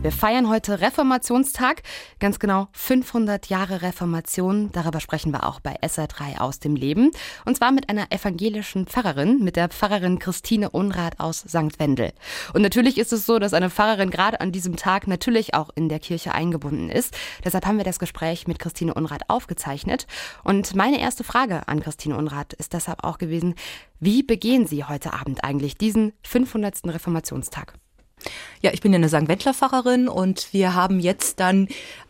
Wir feiern heute Reformationstag, ganz genau 500 Jahre Reformation. Darüber sprechen wir auch bei SR3 aus dem Leben. Und zwar mit einer evangelischen Pfarrerin, mit der Pfarrerin Christine Unrat aus St. Wendel. Und natürlich ist es so, dass eine Pfarrerin gerade an diesem Tag natürlich auch in der Kirche eingebunden ist. Deshalb haben wir das Gespräch mit Christine Unrat aufgezeichnet. Und meine erste Frage an Christine Unrat ist deshalb auch gewesen, wie begehen Sie heute Abend eigentlich diesen 500. Reformationstag? Ja, ich bin ja eine St. Wendler-Pfarrerin und wir haben jetzt dann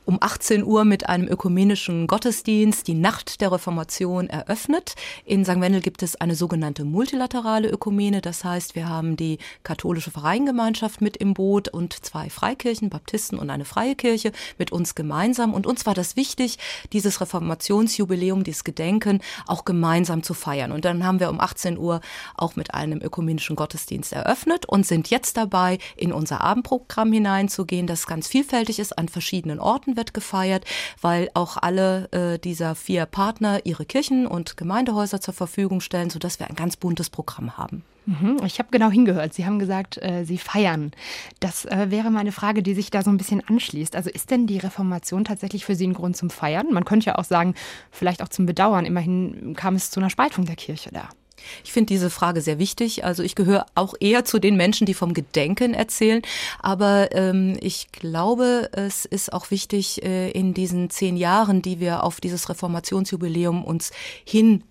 um 18 Uhr mit einem ökumenischen Gottesdienst die Nacht der Reformation eröffnet. In St. Wendel gibt es eine sogenannte multilaterale Ökumene. Das heißt, wir haben die katholische Vereingemeinschaft mit im Boot und zwei Freikirchen, Baptisten und eine freie Kirche mit uns gemeinsam. Und uns war das wichtig, dieses Reformationsjubiläum, dieses Gedenken auch gemeinsam zu feiern. Und dann haben wir um 18 Uhr auch mit einem ökumenischen Gottesdienst eröffnet und sind jetzt dabei, in unser Abendprogramm hineinzugehen, das ganz vielfältig ist an verschiedenen Orten wird gefeiert, weil auch alle äh, dieser vier Partner ihre Kirchen und Gemeindehäuser zur Verfügung stellen, sodass wir ein ganz buntes Programm haben. Mhm, ich habe genau hingehört. Sie haben gesagt, äh, Sie feiern. Das äh, wäre meine Frage, die sich da so ein bisschen anschließt. Also ist denn die Reformation tatsächlich für Sie ein Grund zum Feiern? Man könnte ja auch sagen, vielleicht auch zum Bedauern. Immerhin kam es zu einer Spaltung der Kirche da. Ich finde diese Frage sehr wichtig. Also ich gehöre auch eher zu den Menschen, die vom Gedenken erzählen. Aber ähm, ich glaube, es ist auch wichtig, äh, in diesen zehn Jahren, die wir auf dieses Reformationsjubiläum uns hin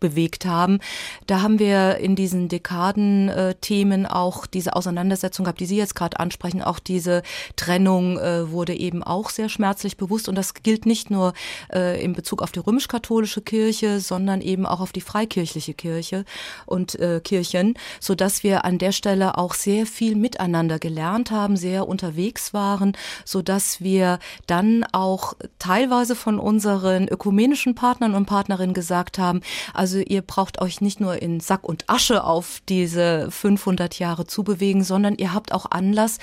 bewegt haben. Da haben wir in diesen Dekaden-Themen äh, auch diese Auseinandersetzung gehabt, die Sie jetzt gerade ansprechen. Auch diese Trennung äh, wurde eben auch sehr schmerzlich bewusst. Und das gilt nicht nur äh, in Bezug auf die römisch-katholische Kirche, sondern eben auch auf die freikirchliche Kirche und äh, Kirchen, so dass wir an der Stelle auch sehr viel miteinander gelernt haben, sehr unterwegs waren, so dass wir dann auch teilweise von unseren ökumenischen Partnern und Partnerinnen gesagt haben, also also ihr braucht euch nicht nur in Sack und Asche auf diese 500 Jahre zubewegen, sondern ihr habt auch Anlass,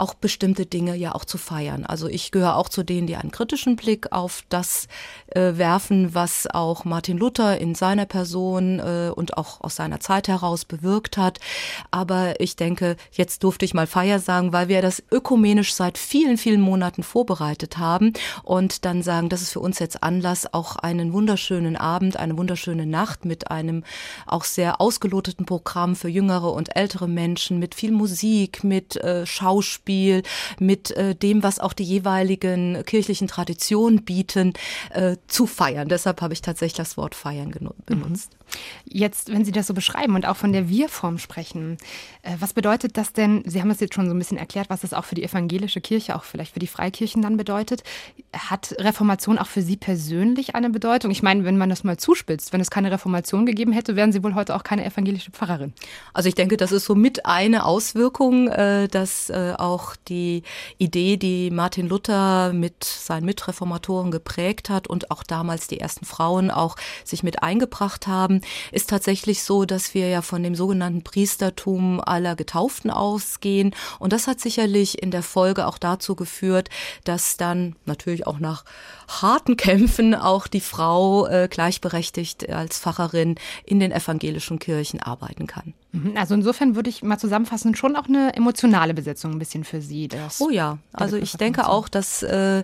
auch bestimmte Dinge ja auch zu feiern. Also ich gehöre auch zu denen, die einen kritischen Blick auf das äh, werfen, was auch Martin Luther in seiner Person äh, und auch aus seiner Zeit heraus bewirkt hat. Aber ich denke, jetzt durfte ich mal Feier sagen, weil wir das ökumenisch seit vielen, vielen Monaten vorbereitet haben und dann sagen, das ist für uns jetzt Anlass, auch einen wunderschönen Abend, eine wunderschöne Nacht mit einem auch sehr ausgeloteten Programm für jüngere und ältere Menschen, mit viel Musik, mit äh, Schauspiel, Schauspiel, mit äh, dem, was auch die jeweiligen kirchlichen Traditionen bieten, äh, zu feiern. Deshalb habe ich tatsächlich das Wort feiern benutzt. Mhm. Jetzt, wenn Sie das so beschreiben und auch von der Wir-Form sprechen, äh, was bedeutet das denn? Sie haben es jetzt schon so ein bisschen erklärt, was das auch für die evangelische Kirche, auch vielleicht für die Freikirchen dann bedeutet. Hat Reformation auch für Sie persönlich eine Bedeutung? Ich meine, wenn man das mal zuspitzt, wenn es keine Reformation gegeben hätte, wären Sie wohl heute auch keine evangelische Pfarrerin. Also ich denke, das ist so mit eine Auswirkung, äh, dass äh, auch die Idee, die Martin Luther mit seinen Mitreformatoren geprägt hat und auch damals die ersten Frauen auch sich mit eingebracht haben, ist tatsächlich so, dass wir ja von dem sogenannten Priestertum aller Getauften ausgehen. Und das hat sicherlich in der Folge auch dazu geführt, dass dann natürlich auch nach harten Kämpfen auch die Frau äh, gleichberechtigt als Pfarrerin in den evangelischen Kirchen arbeiten kann. Mhm. Also insofern würde ich mal zusammenfassen, schon auch eine emotionale Besetzung ein bisschen für Sie. oh ja, also ich denke auch, dass äh,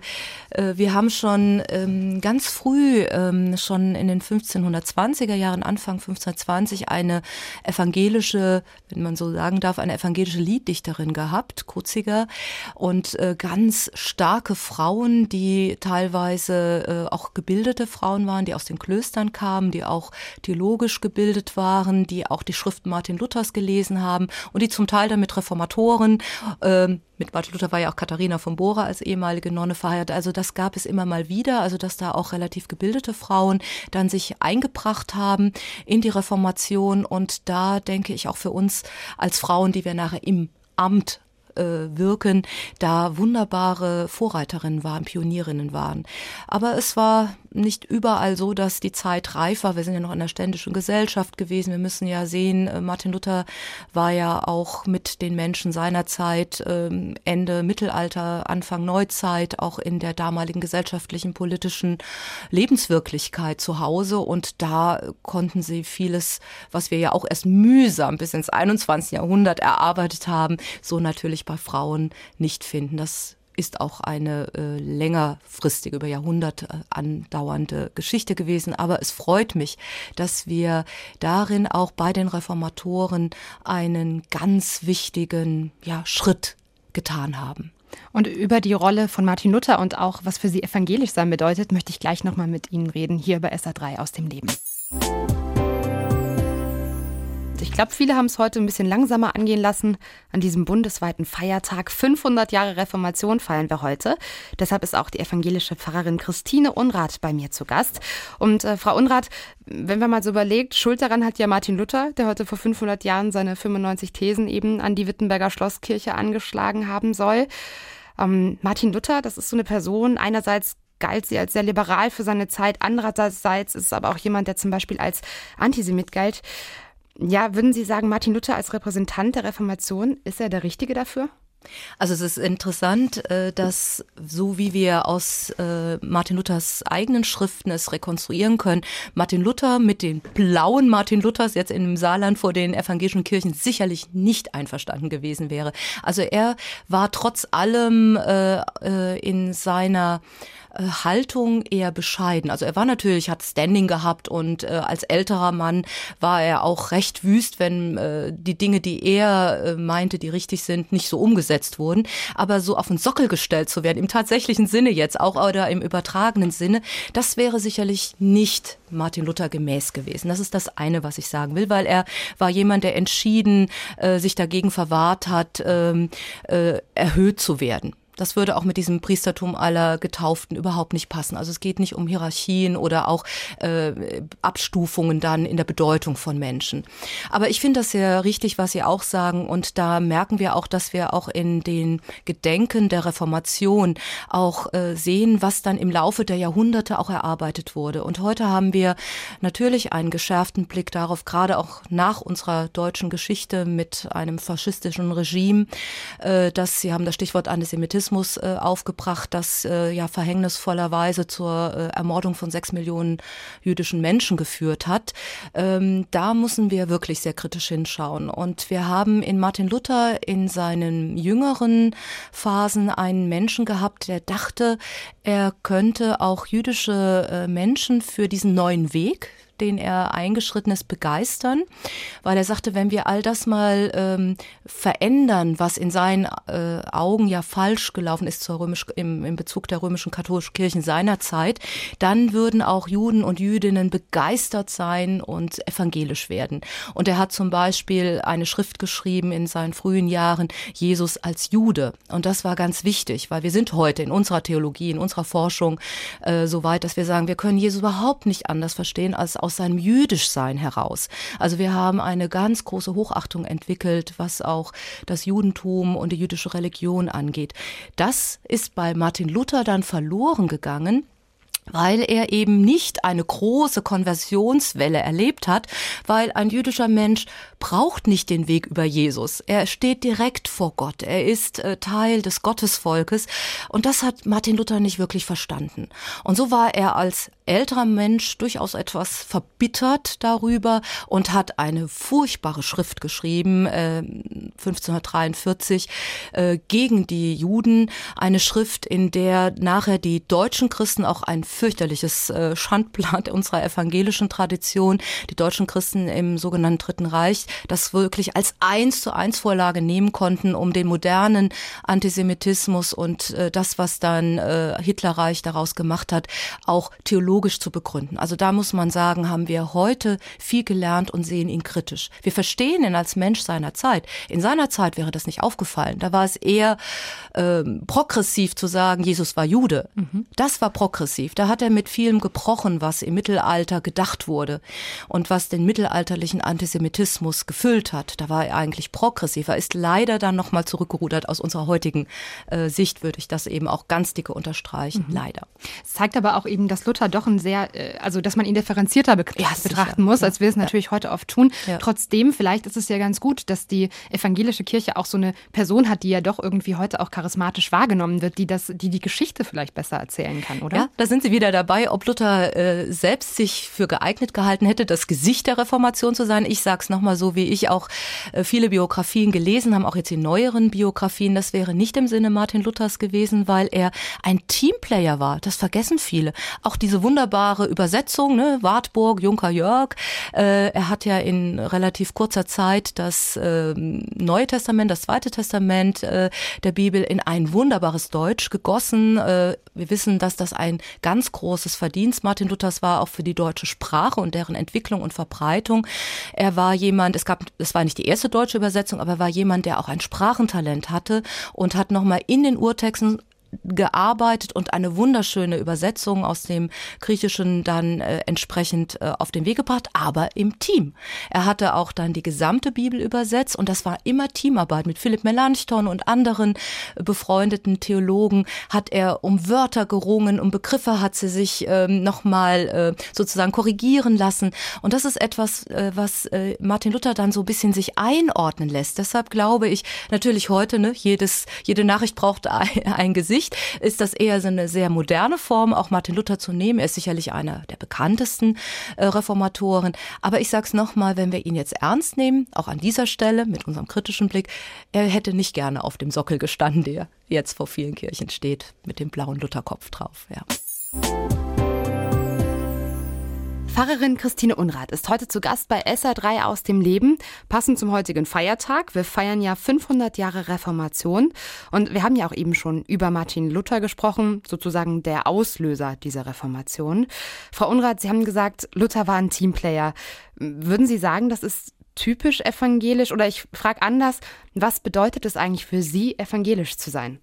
äh, wir haben schon ähm, ganz früh, ähm, schon in den 1520er Jahren, Anfang 1520, eine evangelische, wenn man so sagen darf, eine evangelische Lieddichterin gehabt, Kutziger, und äh, ganz starke Frauen, die teilweise äh, auch gebildete Frauen waren, die aus den Klöstern kamen, die auch theologisch gebildet waren, die auch die Schriften Martin Luthers gelesen haben und die zum Teil dann mit Reformatoren, mit Martin Luther war ja auch Katharina von Bora als ehemalige Nonne verheiratet. Also das gab es immer mal wieder, also dass da auch relativ gebildete Frauen dann sich eingebracht haben in die Reformation und da denke ich auch für uns als Frauen, die wir nachher im Amt Wirken da wunderbare Vorreiterinnen waren, Pionierinnen waren. Aber es war nicht überall so, dass die Zeit reif war. Wir sind ja noch in der ständischen Gesellschaft gewesen. Wir müssen ja sehen, äh, Martin Luther war ja auch mit den Menschen seiner Zeit, ähm, Ende Mittelalter, Anfang Neuzeit, auch in der damaligen gesellschaftlichen, politischen Lebenswirklichkeit zu Hause. Und da konnten sie vieles, was wir ja auch erst mühsam bis ins 21. Jahrhundert erarbeitet haben, so natürlich bei Frauen nicht finden. Das ist auch eine äh, längerfristige, über Jahrhunderte äh, andauernde Geschichte gewesen. Aber es freut mich, dass wir darin auch bei den Reformatoren einen ganz wichtigen ja, Schritt getan haben. Und über die Rolle von Martin Luther und auch was für sie evangelisch sein bedeutet, möchte ich gleich nochmal mit Ihnen reden, hier bei SA3 aus dem Leben. Ich glaube, viele haben es heute ein bisschen langsamer angehen lassen. An diesem bundesweiten Feiertag 500 Jahre Reformation feiern wir heute. Deshalb ist auch die evangelische Pfarrerin Christine Unrath bei mir zu Gast. Und äh, Frau Unrath, wenn man mal so überlegt, Schuld daran hat ja Martin Luther, der heute vor 500 Jahren seine 95 Thesen eben an die Wittenberger Schlosskirche angeschlagen haben soll. Ähm, Martin Luther, das ist so eine Person, einerseits galt sie als sehr liberal für seine Zeit, andererseits ist es aber auch jemand, der zum Beispiel als Antisemit galt. Ja, würden Sie sagen, Martin Luther als Repräsentant der Reformation, ist er der Richtige dafür? Also es ist interessant, äh, dass so wie wir aus äh, Martin Luthers eigenen Schriften es rekonstruieren können, Martin Luther mit den blauen Martin Luthers jetzt im Saarland vor den evangelischen Kirchen sicherlich nicht einverstanden gewesen wäre. Also er war trotz allem äh, in seiner Haltung eher bescheiden. Also er war natürlich, hat Standing gehabt und äh, als älterer Mann war er auch recht wüst, wenn äh, die Dinge, die er äh, meinte, die richtig sind, nicht so umgesetzt wurden. Aber so auf den Sockel gestellt zu werden, im tatsächlichen Sinne jetzt auch oder im übertragenen Sinne, das wäre sicherlich nicht Martin Luther gemäß gewesen. Das ist das eine, was ich sagen will, weil er war jemand, der entschieden äh, sich dagegen verwahrt hat, ähm, äh, erhöht zu werden. Das würde auch mit diesem Priestertum aller Getauften überhaupt nicht passen. Also es geht nicht um Hierarchien oder auch äh, Abstufungen dann in der Bedeutung von Menschen. Aber ich finde das sehr richtig, was Sie auch sagen. Und da merken wir auch, dass wir auch in den Gedenken der Reformation auch äh, sehen, was dann im Laufe der Jahrhunderte auch erarbeitet wurde. Und heute haben wir natürlich einen geschärften Blick darauf, gerade auch nach unserer deutschen Geschichte mit einem faschistischen Regime, äh, dass Sie haben das Stichwort Antisemitismus Rassismus äh, aufgebracht, das äh, ja verhängnisvollerweise zur äh, Ermordung von sechs Millionen jüdischen Menschen geführt hat. Ähm, da müssen wir wirklich sehr kritisch hinschauen. Und wir haben in Martin Luther in seinen jüngeren Phasen einen Menschen gehabt, der dachte, er könnte auch jüdische äh, Menschen für diesen neuen Weg, den er eingeschritten ist, begeistern, weil er sagte, wenn wir all das mal ähm, verändern, was in seinen äh, Augen ja falsch gelaufen ist zur römisch, im, im Bezug der römischen katholischen Kirchen seiner Zeit, dann würden auch Juden und Jüdinnen begeistert sein und evangelisch werden. Und er hat zum Beispiel eine Schrift geschrieben in seinen frühen Jahren, Jesus als Jude. Und das war ganz wichtig, weil wir sind heute in unserer Theologie, in unserer Forschung äh, so weit, dass wir sagen, wir können Jesus überhaupt nicht anders verstehen als aus seinem Jüdischsein heraus. Also wir haben eine ganz große Hochachtung entwickelt, was auch das Judentum und die jüdische Religion angeht. Das ist bei Martin Luther dann verloren gegangen weil er eben nicht eine große Konversionswelle erlebt hat, weil ein jüdischer Mensch braucht nicht den Weg über Jesus. Er steht direkt vor Gott. Er ist äh, Teil des Gottesvolkes. Und das hat Martin Luther nicht wirklich verstanden. Und so war er als älterer Mensch durchaus etwas verbittert darüber und hat eine furchtbare Schrift geschrieben, äh, 1543, äh, gegen die Juden. Eine Schrift, in der nachher die deutschen Christen auch ein fürchterliches äh, Schandblatt unserer evangelischen Tradition, die deutschen Christen im sogenannten Dritten Reich, das wirklich als eins zu eins Vorlage nehmen konnten, um den modernen Antisemitismus und äh, das, was dann äh, Hitlerreich daraus gemacht hat, auch theologisch zu begründen. Also da muss man sagen, haben wir heute viel gelernt und sehen ihn kritisch. Wir verstehen ihn als Mensch seiner Zeit. In seiner Zeit wäre das nicht aufgefallen. Da war es eher äh, progressiv zu sagen, Jesus war Jude. Mhm. Das war progressiv. Da da hat er mit vielem gebrochen, was im Mittelalter gedacht wurde und was den mittelalterlichen Antisemitismus gefüllt hat. Da war er eigentlich progressiv. Er ist leider dann nochmal zurückgerudert. Aus unserer heutigen äh, Sicht würde ich das eben auch ganz dicke unterstreichen. Mhm. Leider. Es zeigt aber auch eben, dass Luther doch ein sehr, äh, also dass man ihn differenzierter be ja, betrachten muss, ja. als wir es natürlich ja. heute oft tun. Trotzdem, vielleicht ist es ja ganz gut, dass die evangelische Kirche auch so eine Person hat, die ja doch irgendwie heute auch charismatisch wahrgenommen wird, die das, die die Geschichte vielleicht besser erzählen kann, oder? Ja, da sind Sie wieder dabei, ob Luther äh, selbst sich für geeignet gehalten hätte, das Gesicht der Reformation zu sein. Ich sage es nochmal so, wie ich auch äh, viele Biografien gelesen habe, auch jetzt die neueren Biografien. Das wäre nicht im Sinne Martin Luthers gewesen, weil er ein Teamplayer war. Das vergessen viele. Auch diese wunderbare Übersetzung, ne, Wartburg, Junker Jörg. Äh, er hat ja in relativ kurzer Zeit das äh, Neue Testament, das Zweite Testament äh, der Bibel in ein wunderbares Deutsch gegossen. Äh, wir wissen, dass das ein ganz großes Verdienst Martin Luthers war, auch für die deutsche Sprache und deren Entwicklung und Verbreitung. Er war jemand, es gab, es war nicht die erste deutsche Übersetzung, aber er war jemand, der auch ein Sprachentalent hatte und hat nochmal in den Urtexten gearbeitet und eine wunderschöne Übersetzung aus dem Griechischen dann äh, entsprechend äh, auf den Weg gebracht, aber im Team. Er hatte auch dann die gesamte Bibel übersetzt und das war immer Teamarbeit mit Philipp Melanchthon und anderen äh, befreundeten Theologen hat er um Wörter gerungen, um Begriffe hat sie sich ähm, nochmal äh, sozusagen korrigieren lassen und das ist etwas, äh, was äh, Martin Luther dann so ein bisschen sich einordnen lässt. Deshalb glaube ich natürlich heute, ne, jedes, jede Nachricht braucht ein, ein Gesicht Sicht ist das eher so eine sehr moderne Form, auch Martin Luther zu nehmen. Er ist sicherlich einer der bekanntesten äh, Reformatoren. Aber ich sage es nochmal, wenn wir ihn jetzt ernst nehmen, auch an dieser Stelle mit unserem kritischen Blick, er hätte nicht gerne auf dem Sockel gestanden, der jetzt vor vielen Kirchen steht, mit dem blauen Lutherkopf drauf. Ja. Pfarrerin Christine Unrath ist heute zu Gast bei SA3 aus dem Leben, passend zum heutigen Feiertag. Wir feiern ja 500 Jahre Reformation und wir haben ja auch eben schon über Martin Luther gesprochen, sozusagen der Auslöser dieser Reformation. Frau Unrath, Sie haben gesagt, Luther war ein Teamplayer. Würden Sie sagen, das ist typisch evangelisch oder ich frage anders, was bedeutet es eigentlich für Sie, evangelisch zu sein?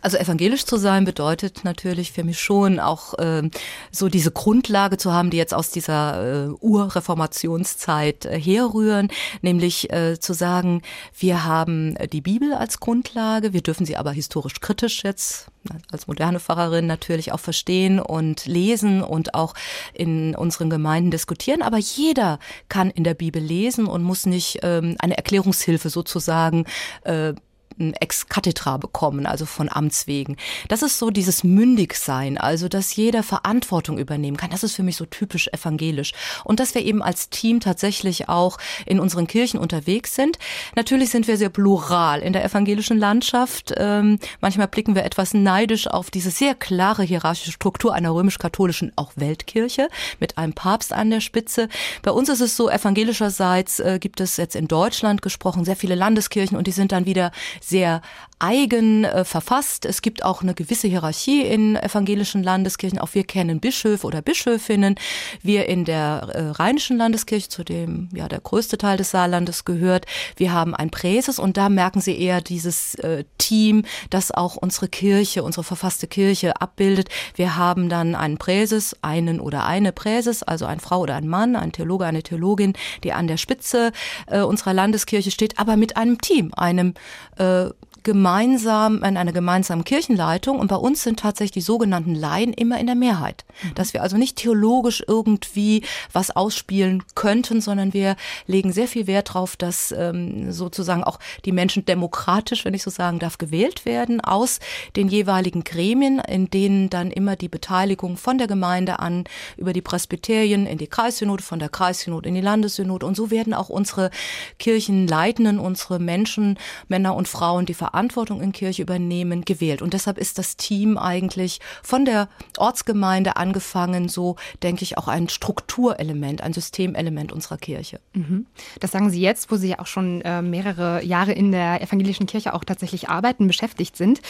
Also evangelisch zu sein bedeutet natürlich für mich schon auch äh, so diese Grundlage zu haben, die jetzt aus dieser äh, Urreformationszeit äh, herrühren, nämlich äh, zu sagen, wir haben die Bibel als Grundlage, wir dürfen sie aber historisch kritisch jetzt als moderne Pfarrerin natürlich auch verstehen und lesen und auch in unseren Gemeinden diskutieren. Aber jeder kann in der Bibel lesen und muss nicht ähm, eine Erklärungshilfe sozusagen äh, ex cathedra bekommen, also von Amts wegen. Das ist so dieses Mündigsein, also dass jeder Verantwortung übernehmen kann. Das ist für mich so typisch evangelisch. Und dass wir eben als Team tatsächlich auch in unseren Kirchen unterwegs sind. Natürlich sind wir sehr plural in der evangelischen Landschaft. Ähm, manchmal blicken wir etwas neidisch auf diese sehr klare hierarchische Struktur einer römisch-katholischen auch Weltkirche mit einem Papst an der Spitze. Bei uns ist es so, evangelischerseits äh, gibt es jetzt in Deutschland gesprochen sehr viele Landeskirchen und die sind dann wieder sehr eigen äh, verfasst. Es gibt auch eine gewisse Hierarchie in evangelischen Landeskirchen. Auch wir kennen Bischöfe oder Bischöfinnen. Wir in der äh, Rheinischen Landeskirche, zu dem ja der größte Teil des Saarlandes gehört, wir haben ein Präses und da merken Sie eher dieses äh, Team, das auch unsere Kirche, unsere verfasste Kirche abbildet. Wir haben dann einen Präses, einen oder eine Präses, also eine Frau oder ein Mann, ein Theologe, eine Theologin, die an der Spitze äh, unserer Landeskirche steht, aber mit einem Team, einem äh, gemeinsam in einer gemeinsamen Kirchenleitung und bei uns sind tatsächlich die sogenannten Laien immer in der Mehrheit. Mhm. Dass wir also nicht theologisch irgendwie was ausspielen könnten, sondern wir legen sehr viel Wert darauf, dass ähm, sozusagen auch die Menschen demokratisch, wenn ich so sagen darf, gewählt werden aus den jeweiligen Gremien, in denen dann immer die Beteiligung von der Gemeinde an über die Presbyterien in die Kreissynode, von der Kreissynode in die Landessynode und so werden auch unsere Kirchenleitenden, unsere Menschen, Männer und Frauen, die Verantwortung in Kirche übernehmen, gewählt. Und deshalb ist das Team eigentlich von der Ortsgemeinde angefangen, so denke ich, auch ein Strukturelement, ein Systemelement unserer Kirche. Mhm. Das sagen Sie jetzt, wo Sie ja auch schon äh, mehrere Jahre in der evangelischen Kirche auch tatsächlich arbeiten, beschäftigt sind.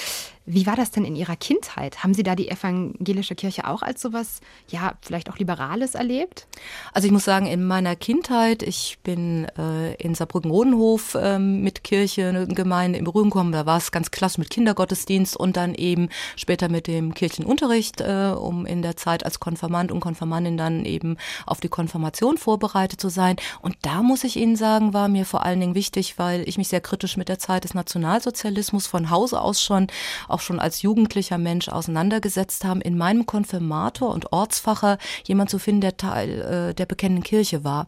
Wie war das denn in Ihrer Kindheit? Haben Sie da die evangelische Kirche auch als sowas, ja, vielleicht auch Liberales erlebt? Also ich muss sagen, in meiner Kindheit, ich bin äh, in Saarbrücken-Rodenhof äh, mit Kirche, Gemeinde in Berührung gekommen, da war es ganz klasse mit Kindergottesdienst und dann eben später mit dem Kirchenunterricht, äh, um in der Zeit als Konfirmand und Konfirmandin dann eben auf die Konfirmation vorbereitet zu sein. Und da muss ich Ihnen sagen, war mir vor allen Dingen wichtig, weil ich mich sehr kritisch mit der Zeit des Nationalsozialismus von Hause aus schon auch schon als jugendlicher Mensch auseinandergesetzt haben, in meinem Konfirmator und Ortsfacher jemand zu finden, der Teil äh, der bekennenden Kirche war.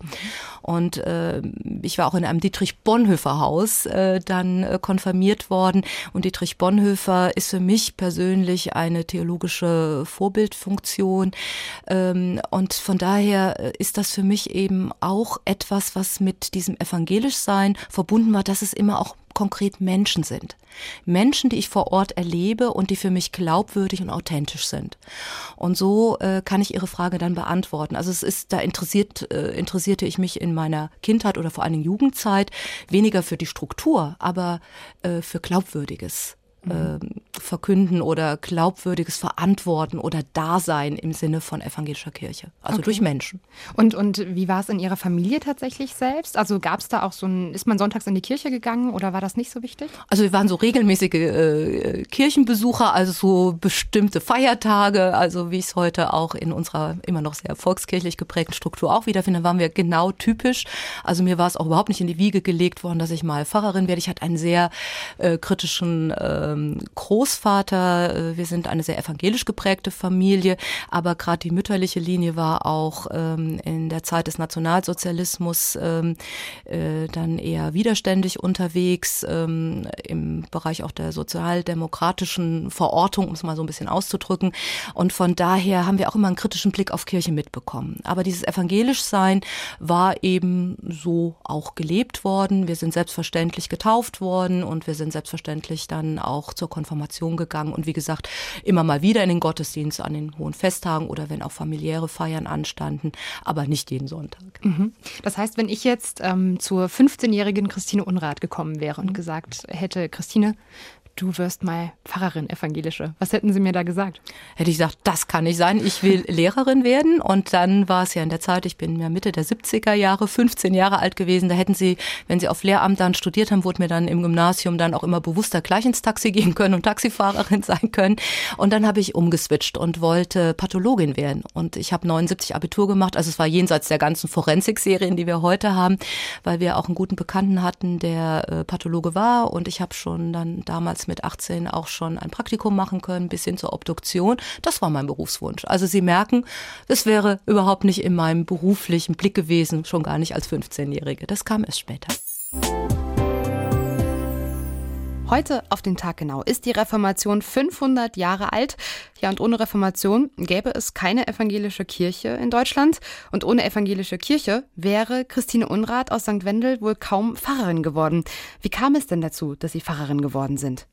Und äh, ich war auch in einem Dietrich Bonhoeffer Haus äh, dann äh, konfirmiert worden. Und Dietrich Bonhoeffer ist für mich persönlich eine theologische Vorbildfunktion. Ähm, und von daher äh, ist das für mich eben auch etwas, was mit diesem Evangelischsein verbunden war, dass es immer auch konkret Menschen sind. Menschen, die ich vor Ort erlebe und die für mich glaubwürdig und authentisch sind. Und so äh, kann ich Ihre Frage dann beantworten. Also es ist, da interessiert, äh, interessierte ich mich in meiner Kindheit oder vor allem Jugendzeit weniger für die Struktur, aber äh, für Glaubwürdiges äh, verkünden oder glaubwürdiges Verantworten oder Dasein im Sinne von evangelischer Kirche, also okay. durch Menschen. Und, und wie war es in Ihrer Familie tatsächlich selbst? Also gab es da auch so ein, ist man sonntags in die Kirche gegangen oder war das nicht so wichtig? Also wir waren so regelmäßige äh, Kirchenbesucher, also so bestimmte Feiertage, also wie ich es heute auch in unserer immer noch sehr volkskirchlich geprägten Struktur auch wiederfinde, waren wir genau typisch. Also mir war es auch überhaupt nicht in die Wiege gelegt worden, dass ich mal Pfarrerin werde. Ich hatte einen sehr äh, kritischen äh, ähm, Großvater. Äh, wir sind eine sehr evangelisch geprägte Familie, aber gerade die mütterliche Linie war auch ähm, in der Zeit des Nationalsozialismus ähm, äh, dann eher widerständig unterwegs ähm, im Bereich auch der sozialdemokratischen Verortung, um es mal so ein bisschen auszudrücken. Und von daher haben wir auch immer einen kritischen Blick auf Kirche mitbekommen. Aber dieses Evangelischsein war eben so auch gelebt worden. Wir sind selbstverständlich getauft worden und wir sind selbstverständlich dann auch auch zur Konfirmation gegangen und wie gesagt, immer mal wieder in den Gottesdienst an den hohen Festtagen oder wenn auch familiäre Feiern anstanden, aber nicht jeden Sonntag. Mhm. Das heißt, wenn ich jetzt ähm, zur 15-jährigen Christine Unrat gekommen wäre und gesagt hätte, Christine, du wirst mal Pfarrerin, evangelische. Was hätten Sie mir da gesagt? Hätte ich gesagt, das kann nicht sein. Ich will Lehrerin werden. Und dann war es ja in der Zeit, ich bin ja Mitte der 70er Jahre, 15 Jahre alt gewesen. Da hätten Sie, wenn Sie auf Lehramt dann studiert haben, wurde mir dann im Gymnasium dann auch immer bewusster gleich ins Taxi gehen können und Taxifahrerin sein können. Und dann habe ich umgeswitcht und wollte Pathologin werden. Und ich habe 79 Abitur gemacht. Also es war jenseits der ganzen Forensik-Serien, die wir heute haben, weil wir auch einen guten Bekannten hatten, der äh, Pathologe war. Und ich habe schon dann damals mit 18 auch schon ein Praktikum machen können, bis hin zur Obduktion. Das war mein Berufswunsch. Also Sie merken, das wäre überhaupt nicht in meinem beruflichen Blick gewesen, schon gar nicht als 15-Jährige. Das kam erst später. Heute auf den Tag genau ist die Reformation 500 Jahre alt. Ja, und ohne Reformation gäbe es keine evangelische Kirche in Deutschland. Und ohne evangelische Kirche wäre Christine Unrat aus St. Wendel wohl kaum Pfarrerin geworden. Wie kam es denn dazu, dass Sie Pfarrerin geworden sind?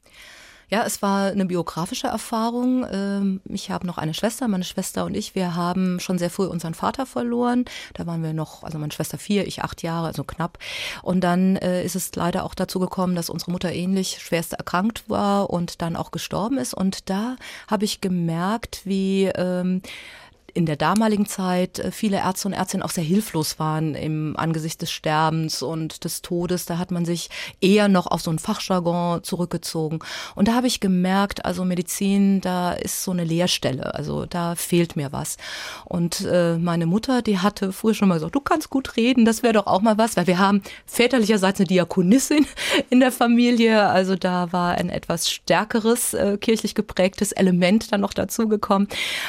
Ja, es war eine biografische Erfahrung. Ähm, ich habe noch eine Schwester, meine Schwester und ich, wir haben schon sehr früh unseren Vater verloren. Da waren wir noch, also meine Schwester vier, ich acht Jahre, also knapp. Und dann äh, ist es leider auch dazu gekommen, dass unsere Mutter ähnlich schwerst erkrankt war und dann auch gestorben ist. Und da habe ich gemerkt, wie ähm, in der damaligen Zeit äh, viele Ärzte und Ärztinnen auch sehr hilflos waren im Angesicht des Sterbens und des Todes. Da hat man sich eher noch auf so ein Fachjargon zurückgezogen. Und da habe ich gemerkt, also Medizin, da ist so eine Leerstelle. Also da fehlt mir was. Und äh, meine Mutter, die hatte früher schon mal gesagt, du kannst gut reden, das wäre doch auch mal was, weil wir haben väterlicherseits eine Diakonissin in der Familie. Also da war ein etwas stärkeres äh, kirchlich geprägtes Element dann noch dazugekommen.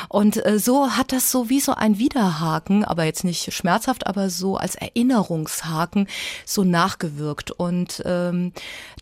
Und äh, so hat das so wie so ein Widerhaken, aber jetzt nicht schmerzhaft, aber so als Erinnerungshaken so nachgewirkt. Und ähm,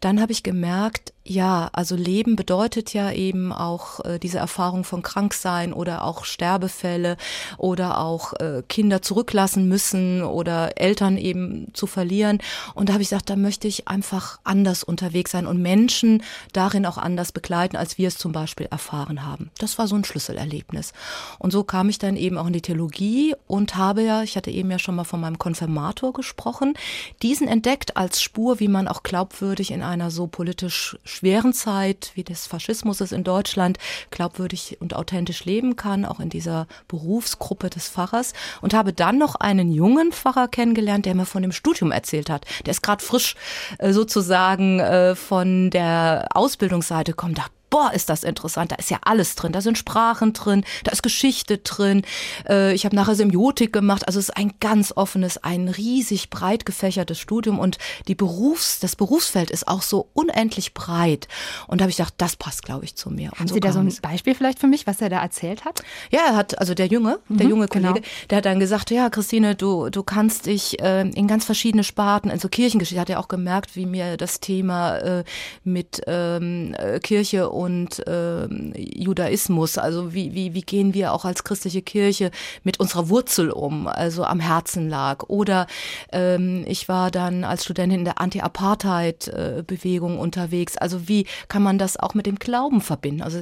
dann habe ich gemerkt, ja, also Leben bedeutet ja eben auch äh, diese Erfahrung von Kranksein oder auch Sterbefälle oder auch äh, Kinder zurücklassen müssen oder Eltern eben zu verlieren. Und da habe ich gesagt, da möchte ich einfach anders unterwegs sein und Menschen darin auch anders begleiten, als wir es zum Beispiel erfahren haben. Das war so ein Schlüsselerlebnis. Und so kam ich dann eben auch in die Theologie und habe ja, ich hatte eben ja schon mal von meinem Konfirmator gesprochen, diesen entdeckt als Spur, wie man auch glaubwürdig in einer so politisch schweren Zeit wie des Faschismus in Deutschland glaubwürdig und authentisch leben kann, auch in dieser Berufsgruppe des Pfarrers. Und habe dann noch einen jungen Pfarrer kennengelernt, der mir von dem Studium erzählt hat. Der ist gerade frisch äh, sozusagen äh, von der Ausbildungsseite kommt. Boah, ist das interessant, da ist ja alles drin, da sind Sprachen drin, da ist Geschichte drin. Äh, ich habe nachher Semiotik gemacht, also es ist ein ganz offenes, ein riesig breit gefächertes Studium und die Berufs, das Berufsfeld ist auch so unendlich breit. Und da habe ich gedacht, das passt, glaube ich, zu mir. Haben so Sie da so ein Beispiel vielleicht für mich, was er da erzählt hat? Ja, er hat, also der Junge, der mhm, junge Kollege, genau. der hat dann gesagt, ja, Christine, du, du kannst dich äh, in ganz verschiedene Sparten, also Kirchengeschichte, hat er auch gemerkt, wie mir das Thema äh, mit ähm, äh, Kirche und und äh, Judaismus. Also wie, wie, wie gehen wir auch als christliche Kirche mit unserer Wurzel um, also am Herzen lag. Oder ähm, ich war dann als Studentin in der Anti-Apartheid-Bewegung unterwegs. Also wie kann man das auch mit dem Glauben verbinden? Also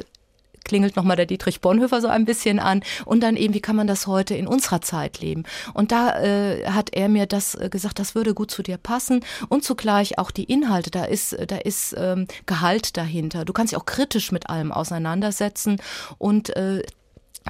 klingelt nochmal der Dietrich Bonhoeffer so ein bisschen an. Und dann eben, wie kann man das heute in unserer Zeit leben? Und da äh, hat er mir das äh, gesagt, das würde gut zu dir passen. Und zugleich auch die Inhalte, da ist, da ist ähm, Gehalt dahinter. Du kannst dich auch kritisch mit allem auseinandersetzen und äh,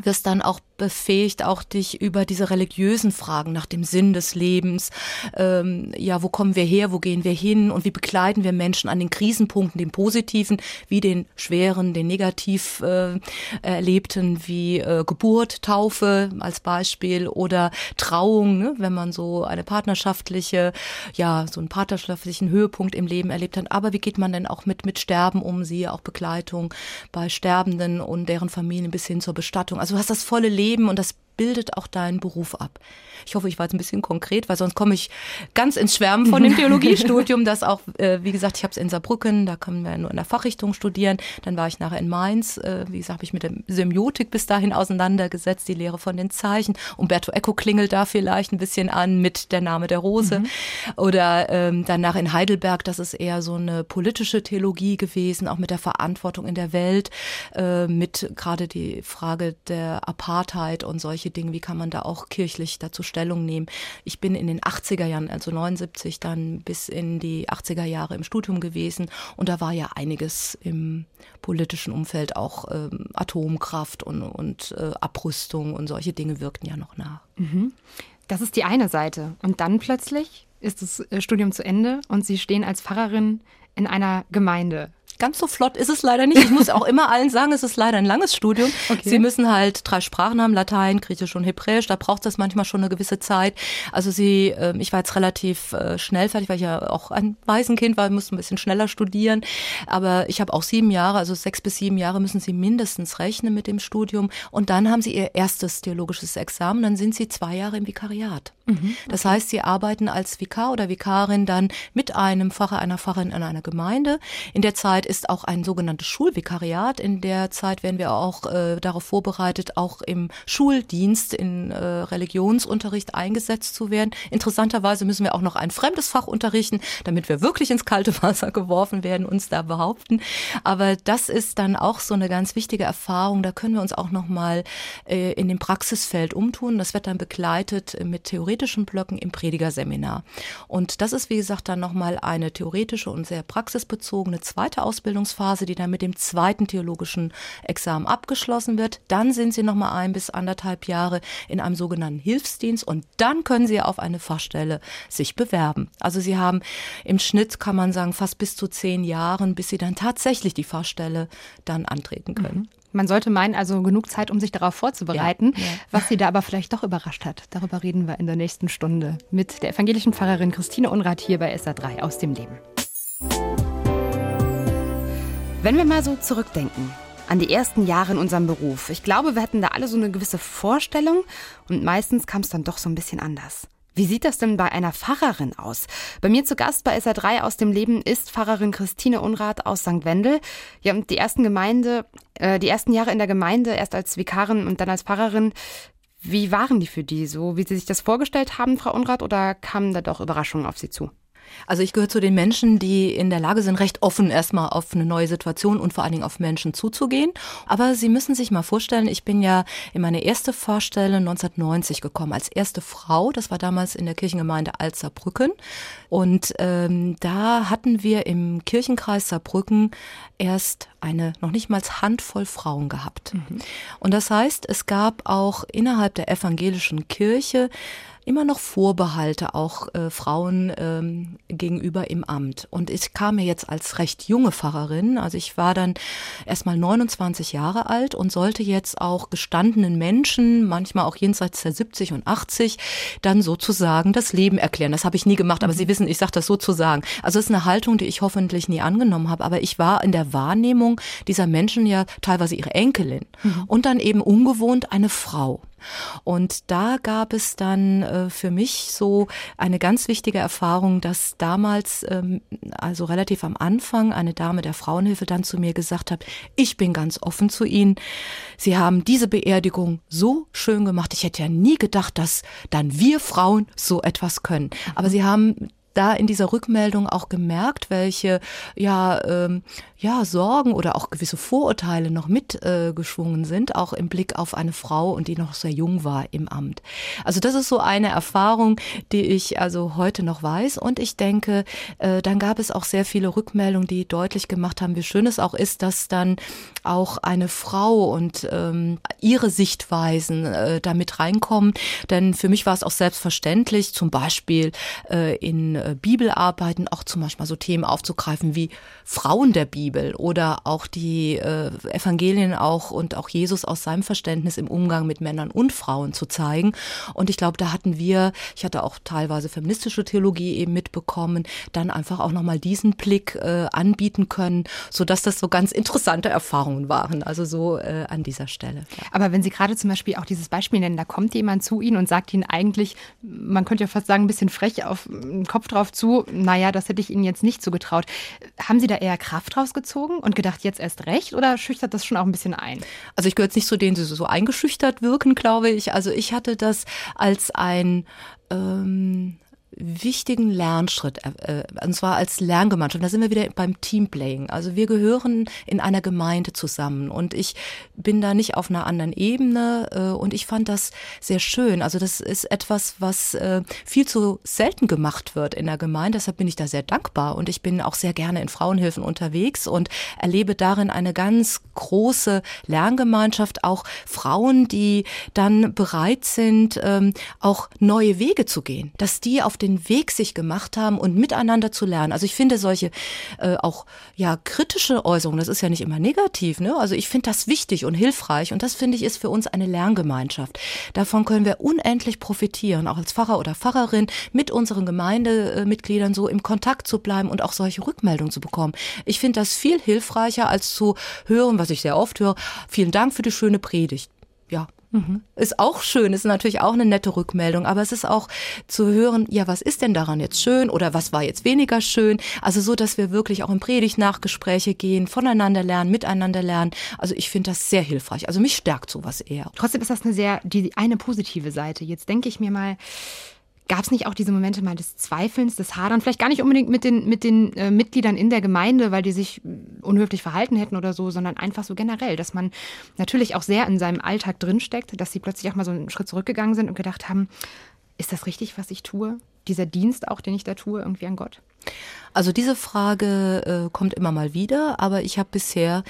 wirst dann auch befähigt, auch dich über diese religiösen Fragen nach dem Sinn des Lebens, ähm, ja, wo kommen wir her, wo gehen wir hin und wie begleiten wir Menschen an den Krisenpunkten, den positiven wie den schweren, den negativ äh, erlebten, wie äh, Geburt, Taufe als Beispiel oder Trauung, ne, wenn man so eine partnerschaftliche, ja, so einen partnerschaftlichen Höhepunkt im Leben erlebt hat. Aber wie geht man denn auch mit, mit Sterben um, siehe auch Begleitung bei Sterbenden und deren Familien bis hin zur Bestattung. Also du hast das volle Leben und das bildet auch deinen Beruf ab. Ich hoffe, ich war jetzt ein bisschen konkret, weil sonst komme ich ganz ins Schwärmen von dem Theologiestudium, das auch, äh, wie gesagt, ich habe es in Saarbrücken, da können wir nur in der Fachrichtung studieren. Dann war ich nachher in Mainz, äh, wie gesagt, habe ich mit der Semiotik bis dahin auseinandergesetzt, die Lehre von den Zeichen. Umberto Eco klingelt da vielleicht ein bisschen an mit der Name der Rose. Mhm. Oder ähm, danach in Heidelberg, das ist eher so eine politische Theologie gewesen, auch mit der Verantwortung in der Welt, äh, mit gerade die Frage der Apartheid und solche Dinge, wie kann man da auch kirchlich dazu Stellung nehmen. Ich bin in den 80er Jahren, also 79, dann bis in die 80er Jahre im Studium gewesen und da war ja einiges im politischen Umfeld, auch ähm, Atomkraft und, und äh, Abrüstung und solche Dinge wirkten ja noch nach. Mhm. Das ist die eine Seite. Und dann plötzlich ist das äh, Studium zu Ende und Sie stehen als Pfarrerin in einer Gemeinde. Ganz so flott ist es leider nicht. Ich muss auch immer allen sagen, es ist leider ein langes Studium. Okay. Sie müssen halt drei Sprachen haben, Latein, Griechisch und Hebräisch. Da braucht es manchmal schon eine gewisse Zeit. Also sie, ähm, ich war jetzt relativ äh, schnell fertig, weil ich ja auch ein Waisenkind war, musste ein bisschen schneller studieren. Aber ich habe auch sieben Jahre, also sechs bis sieben Jahre müssen sie mindestens rechnen mit dem Studium. Und dann haben sie ihr erstes theologisches Examen. Dann sind sie zwei Jahre im Vikariat. Mhm. Das heißt, sie arbeiten als Vikar oder Vikarin dann mit einem Pfarrer, einer Pfarrerin in einer Gemeinde. In der Zeit ist auch ein sogenanntes Schulvikariat. In der Zeit werden wir auch äh, darauf vorbereitet, auch im Schuldienst in äh, Religionsunterricht eingesetzt zu werden. Interessanterweise müssen wir auch noch ein fremdes Fach unterrichten, damit wir wirklich ins kalte Wasser geworfen werden, uns da behaupten. Aber das ist dann auch so eine ganz wichtige Erfahrung. Da können wir uns auch noch mal äh, in dem Praxisfeld umtun. Das wird dann begleitet mit theoretischen Blöcken im Predigerseminar. Und das ist, wie gesagt, dann noch mal eine theoretische und sehr praxisbezogene zweite Ausbildung Ausbildungsphase, die dann mit dem zweiten theologischen Examen abgeschlossen wird. Dann sind sie noch mal ein bis anderthalb Jahre in einem sogenannten Hilfsdienst und dann können sie auf eine Fachstelle sich bewerben. Also sie haben im Schnitt, kann man sagen, fast bis zu zehn Jahren, bis sie dann tatsächlich die Fachstelle dann antreten können. Mhm. Man sollte meinen, also genug Zeit, um sich darauf vorzubereiten. Ja, ja. Was Sie da aber vielleicht doch überrascht hat, darüber reden wir in der nächsten Stunde mit der evangelischen Pfarrerin Christine Unrath hier bei SA3 aus dem Leben. Wenn wir mal so zurückdenken an die ersten Jahre in unserem Beruf, ich glaube, wir hatten da alle so eine gewisse Vorstellung und meistens kam es dann doch so ein bisschen anders. Wie sieht das denn bei einer Pfarrerin aus? Bei mir zu Gast bei SA3 aus dem Leben ist Pfarrerin Christine Unrath aus St. Wendel. Ja, und die ersten Gemeinde, äh, die ersten Jahre in der Gemeinde, erst als Vikarin und dann als Pfarrerin, wie waren die für die so, wie Sie sich das vorgestellt haben, Frau Unrath, oder kamen da doch Überraschungen auf Sie zu? Also ich gehöre zu den Menschen, die in der Lage sind, recht offen erstmal auf eine neue Situation und vor allen Dingen auf Menschen zuzugehen. Aber Sie müssen sich mal vorstellen, ich bin ja in meine erste Fahrstelle 1990 gekommen, als erste Frau. Das war damals in der Kirchengemeinde Alzerbrücken. Und ähm, da hatten wir im Kirchenkreis Saarbrücken erst eine noch nicht mal Handvoll Frauen gehabt. Mhm. Und das heißt, es gab auch innerhalb der evangelischen Kirche immer noch Vorbehalte auch äh, Frauen ähm, gegenüber im Amt. Und ich kam mir jetzt als recht junge Pfarrerin, also ich war dann erst mal 29 Jahre alt und sollte jetzt auch gestandenen Menschen, manchmal auch jenseits der 70 und 80, dann sozusagen das Leben erklären. Das habe ich nie gemacht, aber Sie wissen, ich sage das sozusagen. Also es ist eine Haltung, die ich hoffentlich nie angenommen habe, aber ich war in der Wahrnehmung dieser Menschen ja teilweise ihre Enkelin mhm. und dann eben ungewohnt eine Frau. Und da gab es dann äh, für mich so eine ganz wichtige Erfahrung, dass damals, ähm, also relativ am Anfang, eine Dame der Frauenhilfe dann zu mir gesagt hat, ich bin ganz offen zu Ihnen. Sie haben diese Beerdigung so schön gemacht. Ich hätte ja nie gedacht, dass dann wir Frauen so etwas können. Aber Sie haben da in dieser Rückmeldung auch gemerkt, welche ja, ähm, ja Sorgen oder auch gewisse Vorurteile noch mitgeschwungen äh, sind, auch im Blick auf eine Frau und die noch sehr jung war im Amt. Also das ist so eine Erfahrung, die ich also heute noch weiß und ich denke, äh, dann gab es auch sehr viele Rückmeldungen, die deutlich gemacht haben, wie schön es auch ist, dass dann auch eine Frau und ähm, ihre Sichtweisen äh, damit reinkommen. Denn für mich war es auch selbstverständlich, zum Beispiel äh, in äh, Bibelarbeiten auch zum Beispiel so Themen aufzugreifen wie Frauen der Bibel oder auch die äh, Evangelien auch und auch Jesus aus seinem Verständnis im Umgang mit Männern und Frauen zu zeigen. Und ich glaube, da hatten wir, ich hatte auch teilweise feministische Theologie eben mitbekommen, dann einfach auch nochmal diesen Blick äh, anbieten können, so dass das so ganz interessante Erfahrungen waren. Also so äh, an dieser Stelle. Aber wenn Sie gerade zum Beispiel auch dieses Beispiel nennen, da kommt jemand zu Ihnen und sagt Ihnen eigentlich, man könnte ja fast sagen, ein bisschen frech auf den Kopf drauf zu, naja, das hätte ich Ihnen jetzt nicht zugetraut. Haben Sie da eher Kraft rausgezogen und gedacht, jetzt erst recht oder schüchtert das schon auch ein bisschen ein? Also ich gehöre jetzt nicht zu denen, die so eingeschüchtert wirken, glaube ich. Also ich hatte das als ein ähm, wichtigen Lernschritt, äh, und zwar als Lerngemeinschaft. Da sind wir wieder beim Teamplaying. Also wir gehören in einer Gemeinde zusammen und ich bin da nicht auf einer anderen Ebene äh, und ich fand das sehr schön. Also das ist etwas, was äh, viel zu selten gemacht wird in der Gemeinde. Deshalb bin ich da sehr dankbar und ich bin auch sehr gerne in Frauenhilfen unterwegs und erlebe darin eine ganz große Lerngemeinschaft, auch Frauen, die dann bereit sind, ähm, auch neue Wege zu gehen, dass die auf den Weg sich gemacht haben und miteinander zu lernen. Also ich finde solche äh, auch ja kritische Äußerungen, das ist ja nicht immer negativ, ne? Also ich finde das wichtig und hilfreich und das finde ich ist für uns eine Lerngemeinschaft. Davon können wir unendlich profitieren, auch als Pfarrer oder Pfarrerin mit unseren Gemeindemitgliedern so im Kontakt zu bleiben und auch solche Rückmeldungen zu bekommen. Ich finde das viel hilfreicher als zu hören, was ich sehr oft höre. Vielen Dank für die schöne Predigt. Mhm. Ist auch schön, ist natürlich auch eine nette Rückmeldung, aber es ist auch zu hören, ja, was ist denn daran jetzt schön oder was war jetzt weniger schön? Also so, dass wir wirklich auch im Predigt-Nachgespräche gehen, voneinander lernen, miteinander lernen. Also ich finde das sehr hilfreich. Also mich stärkt sowas eher. Trotzdem ist das eine sehr, die eine positive Seite. Jetzt denke ich mir mal, Gab es nicht auch diese Momente mal des Zweifelns, des Hadern? Vielleicht gar nicht unbedingt mit den, mit den äh, Mitgliedern in der Gemeinde, weil die sich unhöflich verhalten hätten oder so, sondern einfach so generell, dass man natürlich auch sehr in seinem Alltag drinsteckt, dass sie plötzlich auch mal so einen Schritt zurückgegangen sind und gedacht haben, ist das richtig, was ich tue? Dieser Dienst auch, den ich da tue, irgendwie an Gott? Also diese Frage äh, kommt immer mal wieder, aber ich habe bisher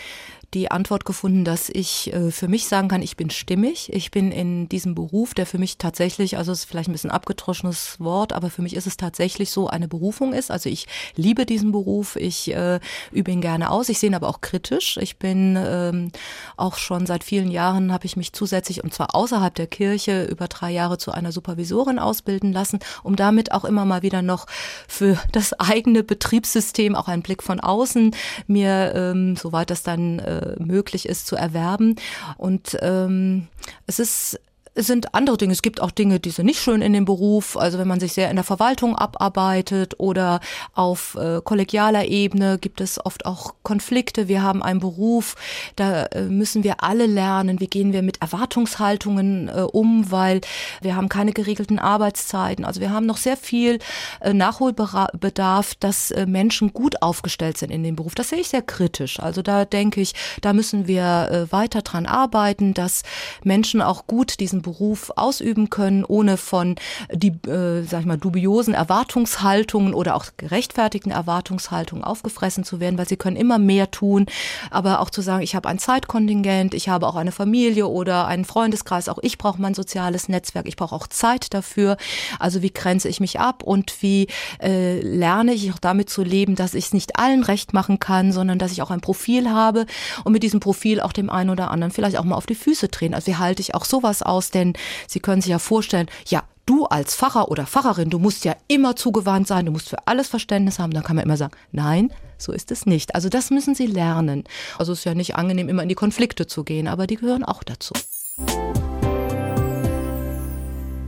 die Antwort gefunden, dass ich äh, für mich sagen kann, ich bin stimmig. Ich bin in diesem Beruf, der für mich tatsächlich, also ist vielleicht ein bisschen abgetroschenes Wort, aber für mich ist es tatsächlich so eine Berufung ist. Also ich liebe diesen Beruf, ich äh, übe ihn gerne aus. Ich sehe ihn aber auch kritisch. Ich bin ähm, auch schon seit vielen Jahren habe ich mich zusätzlich und zwar außerhalb der Kirche über drei Jahre zu einer Supervisorin ausbilden lassen, um damit auch immer mal wieder noch für das eigene Betriebssystem auch einen Blick von außen mir, ähm, soweit das dann äh, möglich ist, zu erwerben. Und ähm, es ist sind andere Dinge. Es gibt auch Dinge, die sind nicht schön in dem Beruf. Also wenn man sich sehr in der Verwaltung abarbeitet oder auf äh, kollegialer Ebene gibt es oft auch Konflikte. Wir haben einen Beruf, da äh, müssen wir alle lernen, wie gehen wir mit Erwartungshaltungen äh, um, weil wir haben keine geregelten Arbeitszeiten. Also wir haben noch sehr viel äh, Nachholbedarf, dass äh, Menschen gut aufgestellt sind in dem Beruf. Das sehe ich sehr kritisch. Also da denke ich, da müssen wir äh, weiter dran arbeiten, dass Menschen auch gut diesen Beruf ausüben können, ohne von die, äh, sag ich mal, dubiosen Erwartungshaltungen oder auch gerechtfertigten Erwartungshaltungen aufgefressen zu werden, weil sie können immer mehr tun. Aber auch zu sagen, ich habe ein Zeitkontingent, ich habe auch eine Familie oder einen Freundeskreis, auch ich brauche mein soziales Netzwerk, ich brauche auch Zeit dafür. Also wie grenze ich mich ab und wie äh, lerne ich auch damit zu leben, dass ich es nicht allen recht machen kann, sondern dass ich auch ein Profil habe und mit diesem Profil auch dem einen oder anderen vielleicht auch mal auf die Füße drehen. Also wie halte ich auch sowas aus? Denn Sie können sich ja vorstellen, ja, du als Pfarrer oder Pfarrerin, du musst ja immer zugewandt sein, du musst für alles Verständnis haben, dann kann man immer sagen, nein, so ist es nicht. Also das müssen Sie lernen. Also es ist ja nicht angenehm, immer in die Konflikte zu gehen, aber die gehören auch dazu.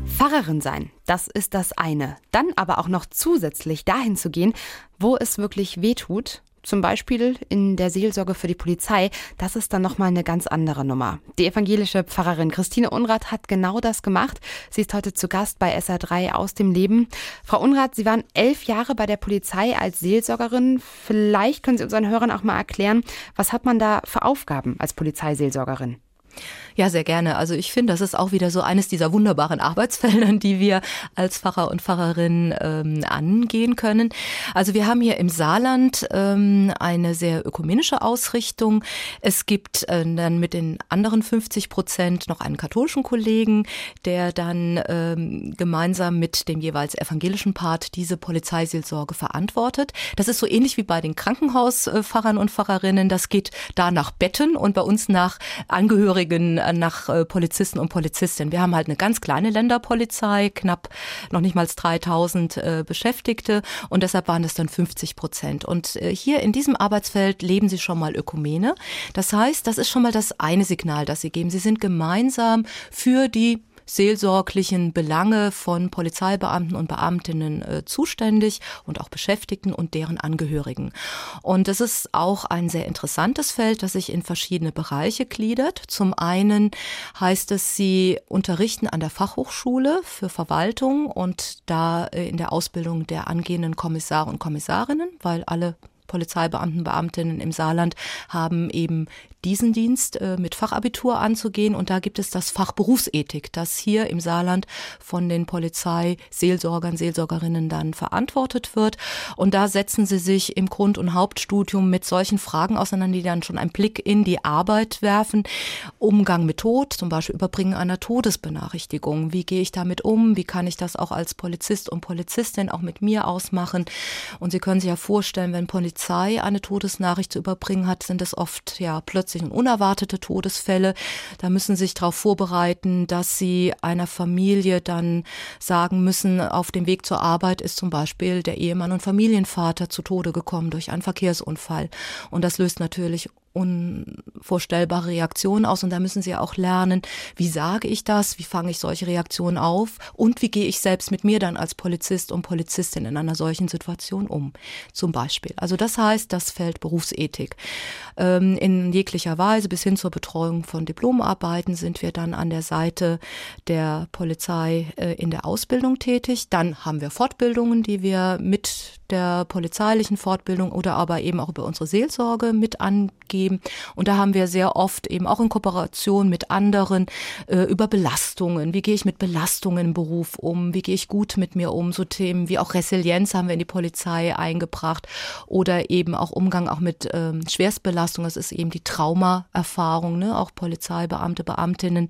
Pfarrerin sein, das ist das eine. Dann aber auch noch zusätzlich dahin zu gehen, wo es wirklich weh tut zum Beispiel in der Seelsorge für die Polizei, das ist dann nochmal eine ganz andere Nummer. Die evangelische Pfarrerin Christine Unrath hat genau das gemacht. Sie ist heute zu Gast bei SR3 aus dem Leben. Frau Unrath, Sie waren elf Jahre bei der Polizei als Seelsorgerin. Vielleicht können Sie unseren Hörern auch mal erklären, was hat man da für Aufgaben als Polizeiseelsorgerin? Ja, sehr gerne. Also ich finde, das ist auch wieder so eines dieser wunderbaren Arbeitsfeldern, die wir als Pfarrer und Pfarrerin ähm, angehen können. Also wir haben hier im Saarland ähm, eine sehr ökumenische Ausrichtung. Es gibt äh, dann mit den anderen 50 Prozent noch einen katholischen Kollegen, der dann ähm, gemeinsam mit dem jeweils evangelischen Part diese Polizeiseelsorge verantwortet. Das ist so ähnlich wie bei den Krankenhauspfarrern und Pfarrerinnen. Das geht da nach Betten und bei uns nach Angehörigen äh, nach äh, Polizisten und Polizistinnen. Wir haben halt eine ganz kleine Länderpolizei, knapp noch nicht mal 3000 äh, Beschäftigte und deshalb waren es dann 50 Prozent. Und hier in diesem Arbeitsfeld leben sie schon mal Ökumene. Das heißt, das ist schon mal das eine Signal, das sie geben. Sie sind gemeinsam für die seelsorglichen Belange von Polizeibeamten und Beamtinnen äh, zuständig und auch Beschäftigten und deren Angehörigen. Und es ist auch ein sehr interessantes Feld, das sich in verschiedene Bereiche gliedert. Zum einen heißt es, sie unterrichten an der Fachhochschule für Verwaltung und da äh, in der Ausbildung der angehenden Kommissare und Kommissarinnen, weil alle Polizeibeamten, Beamtinnen im Saarland haben eben diesen Dienst äh, mit Fachabitur anzugehen. Und da gibt es das Fach Berufsethik, das hier im Saarland von den Polizeiseelsorgern, Seelsorgerinnen dann verantwortet wird. Und da setzen sie sich im Grund- und Hauptstudium mit solchen Fragen auseinander, die dann schon einen Blick in die Arbeit werfen. Umgang mit Tod, zum Beispiel Überbringen einer Todesbenachrichtigung. Wie gehe ich damit um? Wie kann ich das auch als Polizist und Polizistin auch mit mir ausmachen? Und Sie können sich ja vorstellen, wenn Polizei eine Todesnachricht zu überbringen hat, sind es oft ja plötzlich plötzlichen unerwartete Todesfälle. Da müssen sie sich darauf vorbereiten, dass sie einer Familie dann sagen müssen, auf dem Weg zur Arbeit ist zum Beispiel der Ehemann und Familienvater zu Tode gekommen durch einen Verkehrsunfall. Und das löst natürlich unvorstellbare Reaktionen aus und da müssen sie auch lernen, wie sage ich das, wie fange ich solche Reaktionen auf und wie gehe ich selbst mit mir dann als Polizist und Polizistin in einer solchen Situation um, zum Beispiel. Also das heißt, das Feld Berufsethik. Ähm, in jeglicher Weise bis hin zur Betreuung von Diplomarbeiten sind wir dann an der Seite der Polizei äh, in der Ausbildung tätig. Dann haben wir Fortbildungen, die wir mit der polizeilichen Fortbildung oder aber eben auch über unsere Seelsorge mit angeben. Und da haben wir sehr oft eben auch in Kooperation mit anderen äh, über Belastungen. Wie gehe ich mit Belastungen im Beruf um? Wie gehe ich gut mit mir um? So Themen wie auch Resilienz haben wir in die Polizei eingebracht oder eben auch Umgang auch mit ähm, Schwerstbelastung. Das ist eben die Traumaerfahrung. Ne? Auch Polizeibeamte, Beamtinnen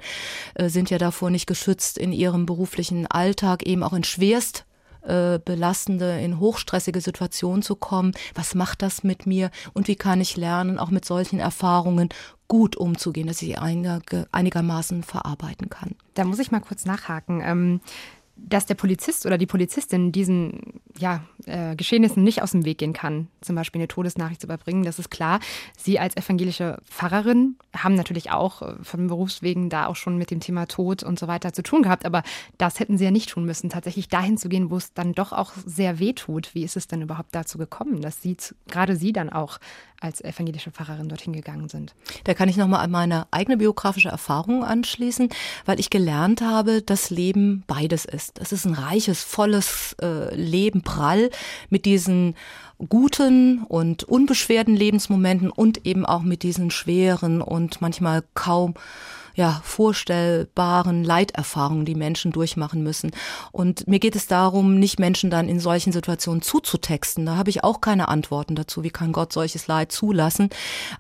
äh, sind ja davor nicht geschützt in ihrem beruflichen Alltag, eben auch in Schwerst äh, belastende, in hochstressige Situationen zu kommen. Was macht das mit mir und wie kann ich lernen, auch mit solchen Erfahrungen gut umzugehen, dass ich einiger, einigermaßen verarbeiten kann. Da muss ich mal kurz nachhaken. Ähm dass der Polizist oder die Polizistin diesen ja, äh, Geschehnissen nicht aus dem Weg gehen kann, zum Beispiel eine Todesnachricht zu überbringen, das ist klar. Sie als evangelische Pfarrerin haben natürlich auch äh, von Berufswegen da auch schon mit dem Thema Tod und so weiter zu tun gehabt, aber das hätten sie ja nicht tun müssen, tatsächlich dahin zu gehen, wo es dann doch auch sehr weh tut. Wie ist es denn überhaupt dazu gekommen, dass Sie, gerade Sie dann auch als evangelische Pfarrerin dorthin gegangen sind. Da kann ich nochmal an meine eigene biografische Erfahrung anschließen, weil ich gelernt habe, dass Leben beides ist. Es ist ein reiches, volles äh, Leben, prall mit diesen guten und unbeschwerten Lebensmomenten und eben auch mit diesen schweren und manchmal kaum ja, vorstellbaren Leiterfahrungen, die Menschen durchmachen müssen. Und mir geht es darum, nicht Menschen dann in solchen Situationen zuzutexten. Da habe ich auch keine Antworten dazu. Wie kann Gott solches Leid zulassen?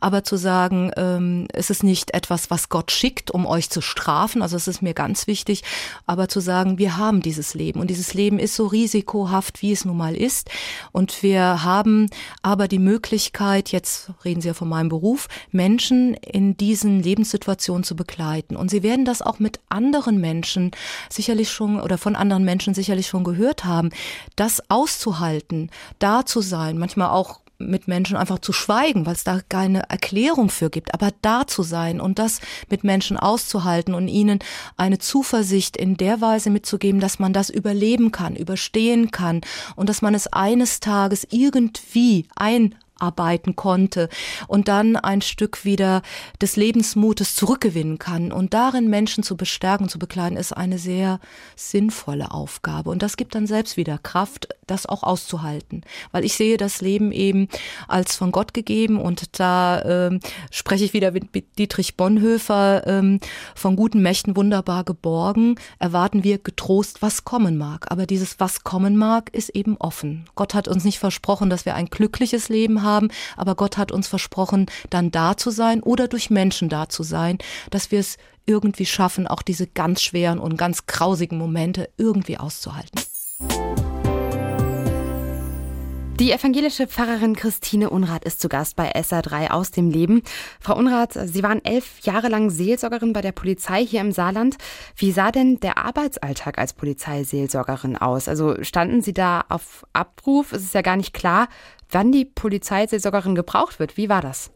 Aber zu sagen, ähm, es ist nicht etwas, was Gott schickt, um euch zu strafen. Also es ist mir ganz wichtig. Aber zu sagen, wir haben dieses Leben und dieses Leben ist so risikohaft, wie es nun mal ist. Und wir haben aber die Möglichkeit, jetzt reden Sie ja von meinem Beruf, Menschen in diesen Lebenssituationen zu begleiten begleiten. Und Sie werden das auch mit anderen Menschen sicherlich schon oder von anderen Menschen sicherlich schon gehört haben, das auszuhalten, da zu sein, manchmal auch mit Menschen einfach zu schweigen, weil es da keine Erklärung für gibt, aber da zu sein und das mit Menschen auszuhalten und ihnen eine Zuversicht in der Weise mitzugeben, dass man das überleben kann, überstehen kann und dass man es eines Tages irgendwie ein arbeiten konnte und dann ein Stück wieder des Lebensmutes zurückgewinnen kann. Und darin Menschen zu bestärken, zu bekleiden, ist eine sehr sinnvolle Aufgabe. Und das gibt dann selbst wieder Kraft, das auch auszuhalten. Weil ich sehe das Leben eben als von Gott gegeben und da äh, spreche ich wieder mit Dietrich Bonhoeffer äh, von guten Mächten wunderbar geborgen, erwarten wir getrost, was kommen mag. Aber dieses was kommen mag, ist eben offen. Gott hat uns nicht versprochen, dass wir ein glückliches Leben haben, aber Gott hat uns versprochen, dann da zu sein oder durch Menschen da zu sein, dass wir es irgendwie schaffen, auch diese ganz schweren und ganz grausigen Momente irgendwie auszuhalten. Die evangelische Pfarrerin Christine Unrath ist zu Gast bei SA3 aus dem Leben. Frau Unrath, Sie waren elf Jahre lang Seelsorgerin bei der Polizei hier im Saarland. Wie sah denn der Arbeitsalltag als Polizeiseelsorgerin aus? Also standen Sie da auf Abruf? Es ist ja gar nicht klar, wann die Polizeiseelsorgerin gebraucht wird. Wie war das?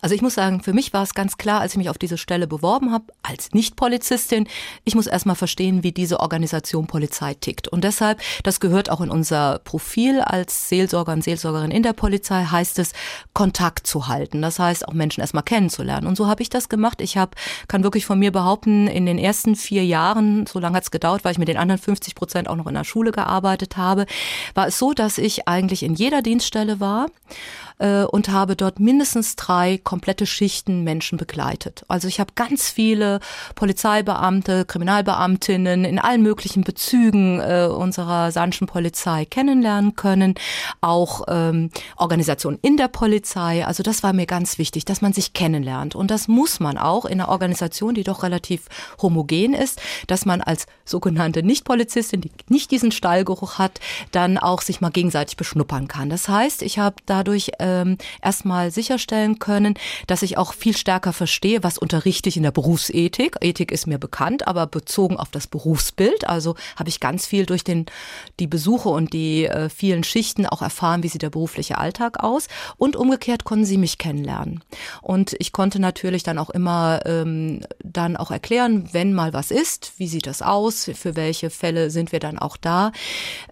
Also ich muss sagen, für mich war es ganz klar, als ich mich auf diese Stelle beworben habe, als Nicht-Polizistin, ich muss erstmal verstehen, wie diese Organisation Polizei tickt. Und deshalb, das gehört auch in unser Profil als Seelsorger und Seelsorgerin in der Polizei, heißt es, Kontakt zu halten. Das heißt, auch Menschen erstmal kennenzulernen. Und so habe ich das gemacht. Ich habe, kann wirklich von mir behaupten, in den ersten vier Jahren, so lange hat es gedauert, weil ich mit den anderen 50 Prozent auch noch in der Schule gearbeitet habe, war es so, dass ich eigentlich in jeder Dienststelle war äh, und habe dort mindestens drei komplette Schichten Menschen begleitet. Also ich habe ganz viele Polizeibeamte, Kriminalbeamtinnen in allen möglichen Bezügen äh, unserer sanschen Polizei kennenlernen können, auch ähm, Organisationen in der Polizei. Also das war mir ganz wichtig, dass man sich kennenlernt. Und das muss man auch in einer Organisation, die doch relativ homogen ist, dass man als sogenannte Nicht-Polizistin, die nicht diesen Stallgeruch hat, dann auch sich mal gegenseitig beschnuppern kann. Das heißt, ich habe dadurch äh, ähm, erstmal sicherstellen können, dass ich auch viel stärker verstehe, was unterrichte ich in der Berufsethik. Ethik ist mir bekannt, aber bezogen auf das Berufsbild. Also habe ich ganz viel durch den, die Besuche und die äh, vielen Schichten auch erfahren, wie sieht der berufliche Alltag aus. Und umgekehrt konnten sie mich kennenlernen. Und ich konnte natürlich dann auch immer ähm, dann auch erklären, wenn mal was ist, wie sieht das aus, für welche Fälle sind wir dann auch da.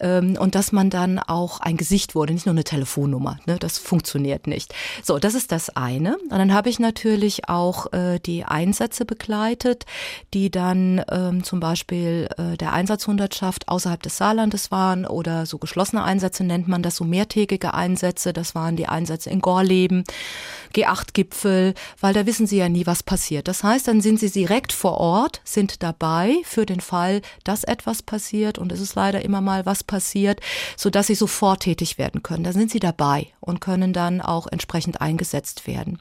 Ähm, und dass man dann auch ein Gesicht wurde, nicht nur eine Telefonnummer. Ne? Das funktioniert funktioniert nicht. So, das ist das eine. Und dann habe ich natürlich auch äh, die Einsätze begleitet, die dann ähm, zum Beispiel äh, der Einsatzhundertschaft außerhalb des Saarlandes waren oder so geschlossene Einsätze nennt man das, so mehrtägige Einsätze. Das waren die Einsätze in Gorleben, G8-Gipfel, weil da wissen sie ja nie, was passiert. Das heißt, dann sind sie direkt vor Ort, sind dabei für den Fall, dass etwas passiert und es ist leider immer mal was passiert, so dass sie sofort tätig werden können. Da sind sie dabei und können dann auch entsprechend eingesetzt werden.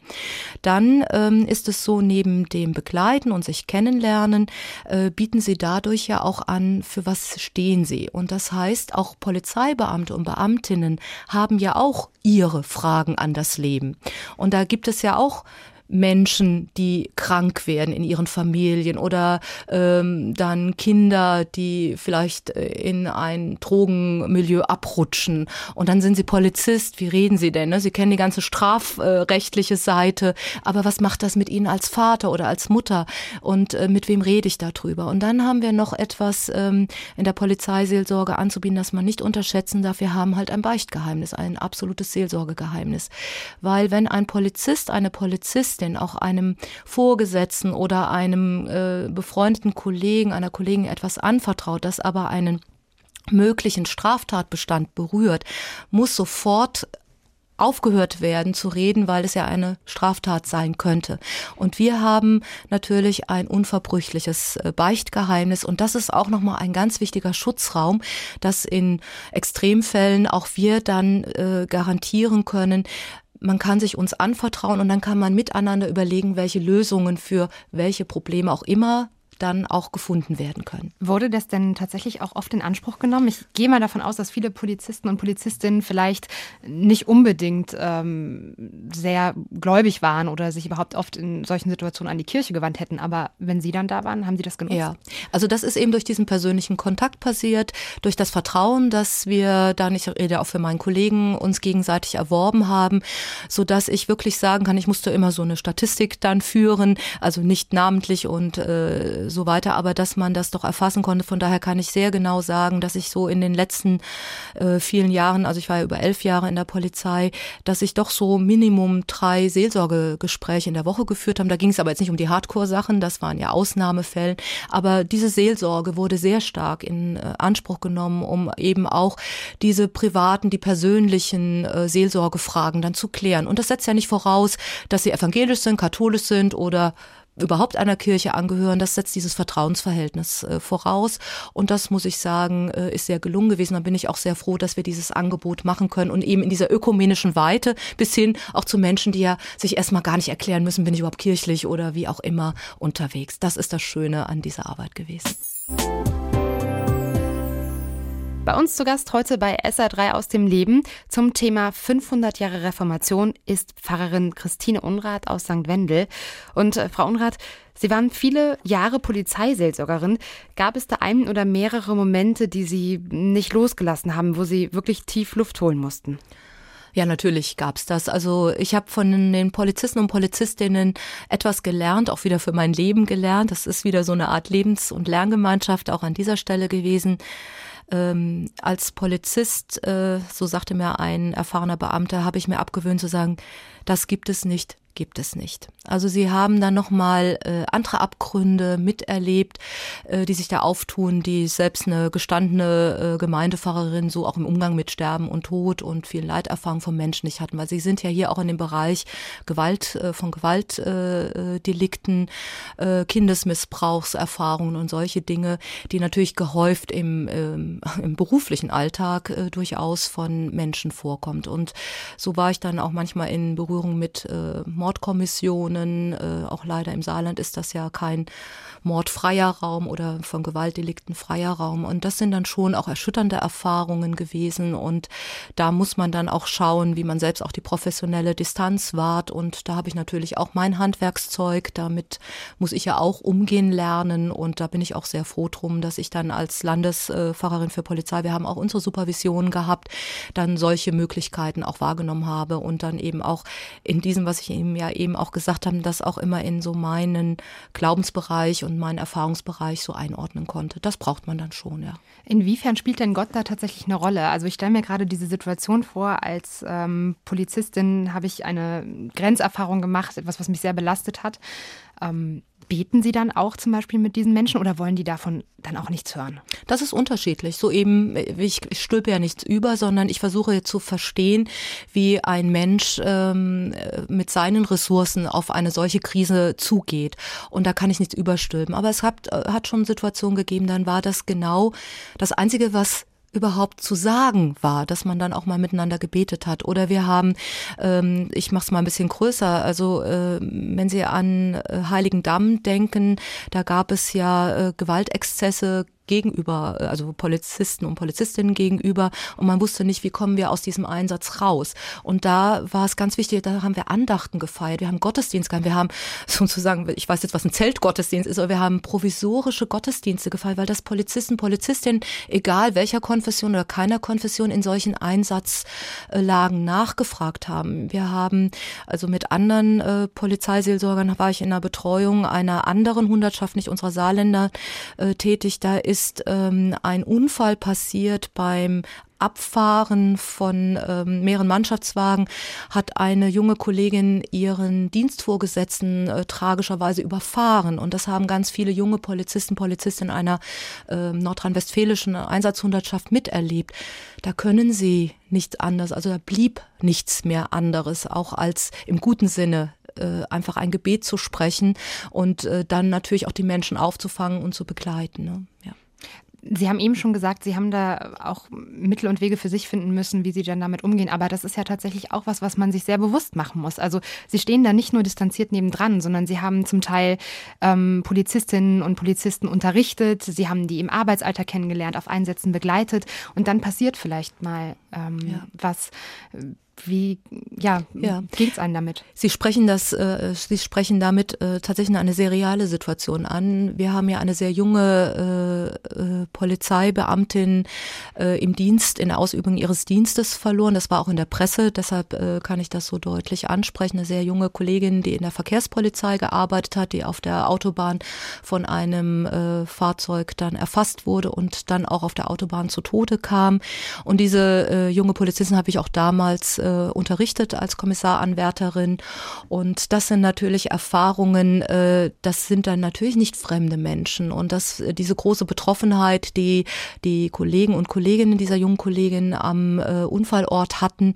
Dann ähm, ist es so, neben dem Begleiten und sich kennenlernen, äh, bieten sie dadurch ja auch an, für was stehen sie. Und das heißt, auch Polizeibeamte und Beamtinnen haben ja auch ihre Fragen an das Leben. Und da gibt es ja auch Menschen, die krank werden in ihren Familien oder ähm, dann Kinder, die vielleicht äh, in ein Drogenmilieu abrutschen und dann sind sie Polizist. Wie reden sie denn? Ne? Sie kennen die ganze strafrechtliche Seite, aber was macht das mit ihnen als Vater oder als Mutter und äh, mit wem rede ich darüber? Und dann haben wir noch etwas ähm, in der Polizeiseelsorge anzubieten, das man nicht unterschätzen darf. Wir haben halt ein Beichtgeheimnis, ein absolutes Seelsorgegeheimnis, weil wenn ein Polizist, eine Polizistin Journalistin auch einem Vorgesetzten oder einem äh, befreundeten Kollegen, einer Kollegin etwas anvertraut, das aber einen möglichen Straftatbestand berührt, muss sofort aufgehört werden zu reden, weil es ja eine Straftat sein könnte. Und wir haben natürlich ein unverbrüchliches äh, Beichtgeheimnis und das ist auch nochmal ein ganz wichtiger Schutzraum, dass in Extremfällen auch wir dann äh, garantieren können, man kann sich uns anvertrauen und dann kann man miteinander überlegen, welche Lösungen für welche Probleme auch immer dann auch gefunden werden können. Wurde das denn tatsächlich auch oft in Anspruch genommen? Ich gehe mal davon aus, dass viele Polizisten und Polizistinnen vielleicht nicht unbedingt ähm, sehr gläubig waren oder sich überhaupt oft in solchen Situationen an die Kirche gewandt hätten. Aber wenn Sie dann da waren, haben Sie das genutzt? Ja, also das ist eben durch diesen persönlichen Kontakt passiert, durch das Vertrauen, dass wir dann, ich rede auch für meinen Kollegen, uns gegenseitig erworben haben, so dass ich wirklich sagen kann, ich musste immer so eine Statistik dann führen, also nicht namentlich und äh, so weiter, aber dass man das doch erfassen konnte. Von daher kann ich sehr genau sagen, dass ich so in den letzten äh, vielen Jahren, also ich war ja über elf Jahre in der Polizei, dass ich doch so Minimum drei Seelsorgegespräche in der Woche geführt habe. Da ging es aber jetzt nicht um die Hardcore-Sachen, das waren ja Ausnahmefälle, aber diese Seelsorge wurde sehr stark in äh, Anspruch genommen, um eben auch diese privaten, die persönlichen äh, Seelsorgefragen dann zu klären. Und das setzt ja nicht voraus, dass sie evangelisch sind, katholisch sind oder überhaupt einer Kirche angehören, das setzt dieses Vertrauensverhältnis äh, voraus. Und das muss ich sagen, äh, ist sehr gelungen gewesen. Da bin ich auch sehr froh, dass wir dieses Angebot machen können und eben in dieser ökumenischen Weite bis hin auch zu Menschen, die ja sich erstmal gar nicht erklären müssen, bin ich überhaupt kirchlich oder wie auch immer unterwegs. Das ist das Schöne an dieser Arbeit gewesen. Bei uns zu Gast heute bei SR3 aus dem Leben zum Thema 500 Jahre Reformation ist Pfarrerin Christine Unrath aus St. Wendel. Und äh, Frau Unrath, Sie waren viele Jahre Polizeiseelsorgerin. Gab es da einen oder mehrere Momente, die Sie nicht losgelassen haben, wo Sie wirklich tief Luft holen mussten? Ja, natürlich gab's das. Also ich habe von den Polizisten und Polizistinnen etwas gelernt, auch wieder für mein Leben gelernt. Das ist wieder so eine Art Lebens- und Lerngemeinschaft auch an dieser Stelle gewesen. Ähm, als Polizist, äh, so sagte mir ein erfahrener Beamter, habe ich mir abgewöhnt zu sagen, das gibt es nicht, gibt es nicht. Also sie haben dann nochmal äh, andere Abgründe miterlebt, äh, die sich da auftun, die selbst eine gestandene äh, Gemeindepfarrerin so auch im Umgang mit Sterben und Tod und viel Leiterfahrung von Menschen nicht hatten, weil sie sind ja hier auch in dem Bereich Gewalt, äh, von Gewaltdelikten, äh, äh, Kindesmissbrauchserfahrungen und solche Dinge, die natürlich gehäuft im, ähm, im beruflichen Alltag äh, durchaus von Menschen vorkommt. Und so war ich dann auch manchmal in Berührung mit äh, Mordkommissionen. Äh, auch leider im Saarland ist das ja kein mordfreier Raum oder von Gewaltdelikten freier Raum. Und das sind dann schon auch erschütternde Erfahrungen gewesen. Und da muss man dann auch schauen, wie man selbst auch die professionelle Distanz wahrt. Und da habe ich natürlich auch mein Handwerkszeug. Damit muss ich ja auch umgehen lernen. Und da bin ich auch sehr froh drum, dass ich dann als Landespfarrerin für Polizei, wir haben auch unsere Supervision gehabt, dann solche Möglichkeiten auch wahrgenommen habe und dann eben auch in diesem, was ich eben ja eben auch gesagt habe, das auch immer in so meinen Glaubensbereich und meinen Erfahrungsbereich so einordnen konnte. Das braucht man dann schon, ja. Inwiefern spielt denn Gott da tatsächlich eine Rolle? Also ich stelle mir gerade diese Situation vor, als ähm, Polizistin habe ich eine Grenzerfahrung gemacht, etwas, was mich sehr belastet hat. Ähm, Beten Sie dann auch zum Beispiel mit diesen Menschen oder wollen die davon dann auch nichts hören? Das ist unterschiedlich. So eben, ich, ich stülpe ja nichts über, sondern ich versuche zu verstehen, wie ein Mensch ähm, mit seinen Ressourcen auf eine solche Krise zugeht. Und da kann ich nichts überstülpen. Aber es hat, äh, hat schon Situationen gegeben, dann war das genau das Einzige, was überhaupt zu sagen war, dass man dann auch mal miteinander gebetet hat. Oder wir haben, ähm, ich mache es mal ein bisschen größer, also äh, wenn Sie an äh, Heiligen Damm denken, da gab es ja äh, Gewaltexzesse gegenüber, äh, also Polizisten und Polizistinnen gegenüber und man wusste nicht, wie kommen wir aus diesem Einsatz raus. Und da war es ganz wichtig, da haben wir Andachten gefeiert, wir haben Gottesdienst gehabt, wir haben sozusagen, ich weiß jetzt, was ein Zeltgottesdienst ist, aber wir haben provisorische Gottesdienste gefeiert, weil das Polizisten, Polizistinnen, egal welcher Konfession oder keiner Konfession in solchen Einsatzlagen nachgefragt haben. Wir haben also mit anderen äh, Polizeiseelsorgern war ich in der Betreuung einer anderen Hundertschaft, nicht unserer Saarländer, äh, tätig. Da ist ist ähm, ein Unfall passiert beim Abfahren von ähm, mehreren Mannschaftswagen hat eine junge Kollegin ihren Dienstvorgesetzten äh, tragischerweise überfahren. Und das haben ganz viele junge Polizisten, Polizistinnen einer äh, nordrhein-westfälischen Einsatzhundertschaft miterlebt. Da können sie nichts anderes, also da blieb nichts mehr anderes, auch als im guten Sinne äh, einfach ein Gebet zu sprechen und äh, dann natürlich auch die Menschen aufzufangen und zu begleiten. Ne? Ja. Sie haben eben schon gesagt, Sie haben da auch Mittel und Wege für sich finden müssen, wie Sie dann damit umgehen. Aber das ist ja tatsächlich auch was, was man sich sehr bewusst machen muss. Also Sie stehen da nicht nur distanziert nebendran, sondern Sie haben zum Teil ähm, Polizistinnen und Polizisten unterrichtet. Sie haben die im Arbeitsalter kennengelernt, auf Einsätzen begleitet. Und dann passiert vielleicht mal ähm, ja. was wie ja, ja. ging es einem damit? Sie sprechen das, äh, Sie sprechen damit äh, tatsächlich eine sehr reale Situation an. Wir haben ja eine sehr junge äh, äh, Polizeibeamtin äh, im Dienst, in der Ausübung ihres Dienstes verloren. Das war auch in der Presse, deshalb äh, kann ich das so deutlich ansprechen. Eine sehr junge Kollegin, die in der Verkehrspolizei gearbeitet hat, die auf der Autobahn von einem äh, Fahrzeug dann erfasst wurde und dann auch auf der Autobahn zu Tode kam. Und diese äh, junge Polizistin habe ich auch damals äh, unterrichtet als Kommissaranwärterin. Und das sind natürlich Erfahrungen, äh, das sind dann natürlich nicht fremde Menschen. Und das, äh, diese große Betroffenheit, die die Kollegen und Kolleginnen dieser jungen Kollegin am äh, Unfallort hatten,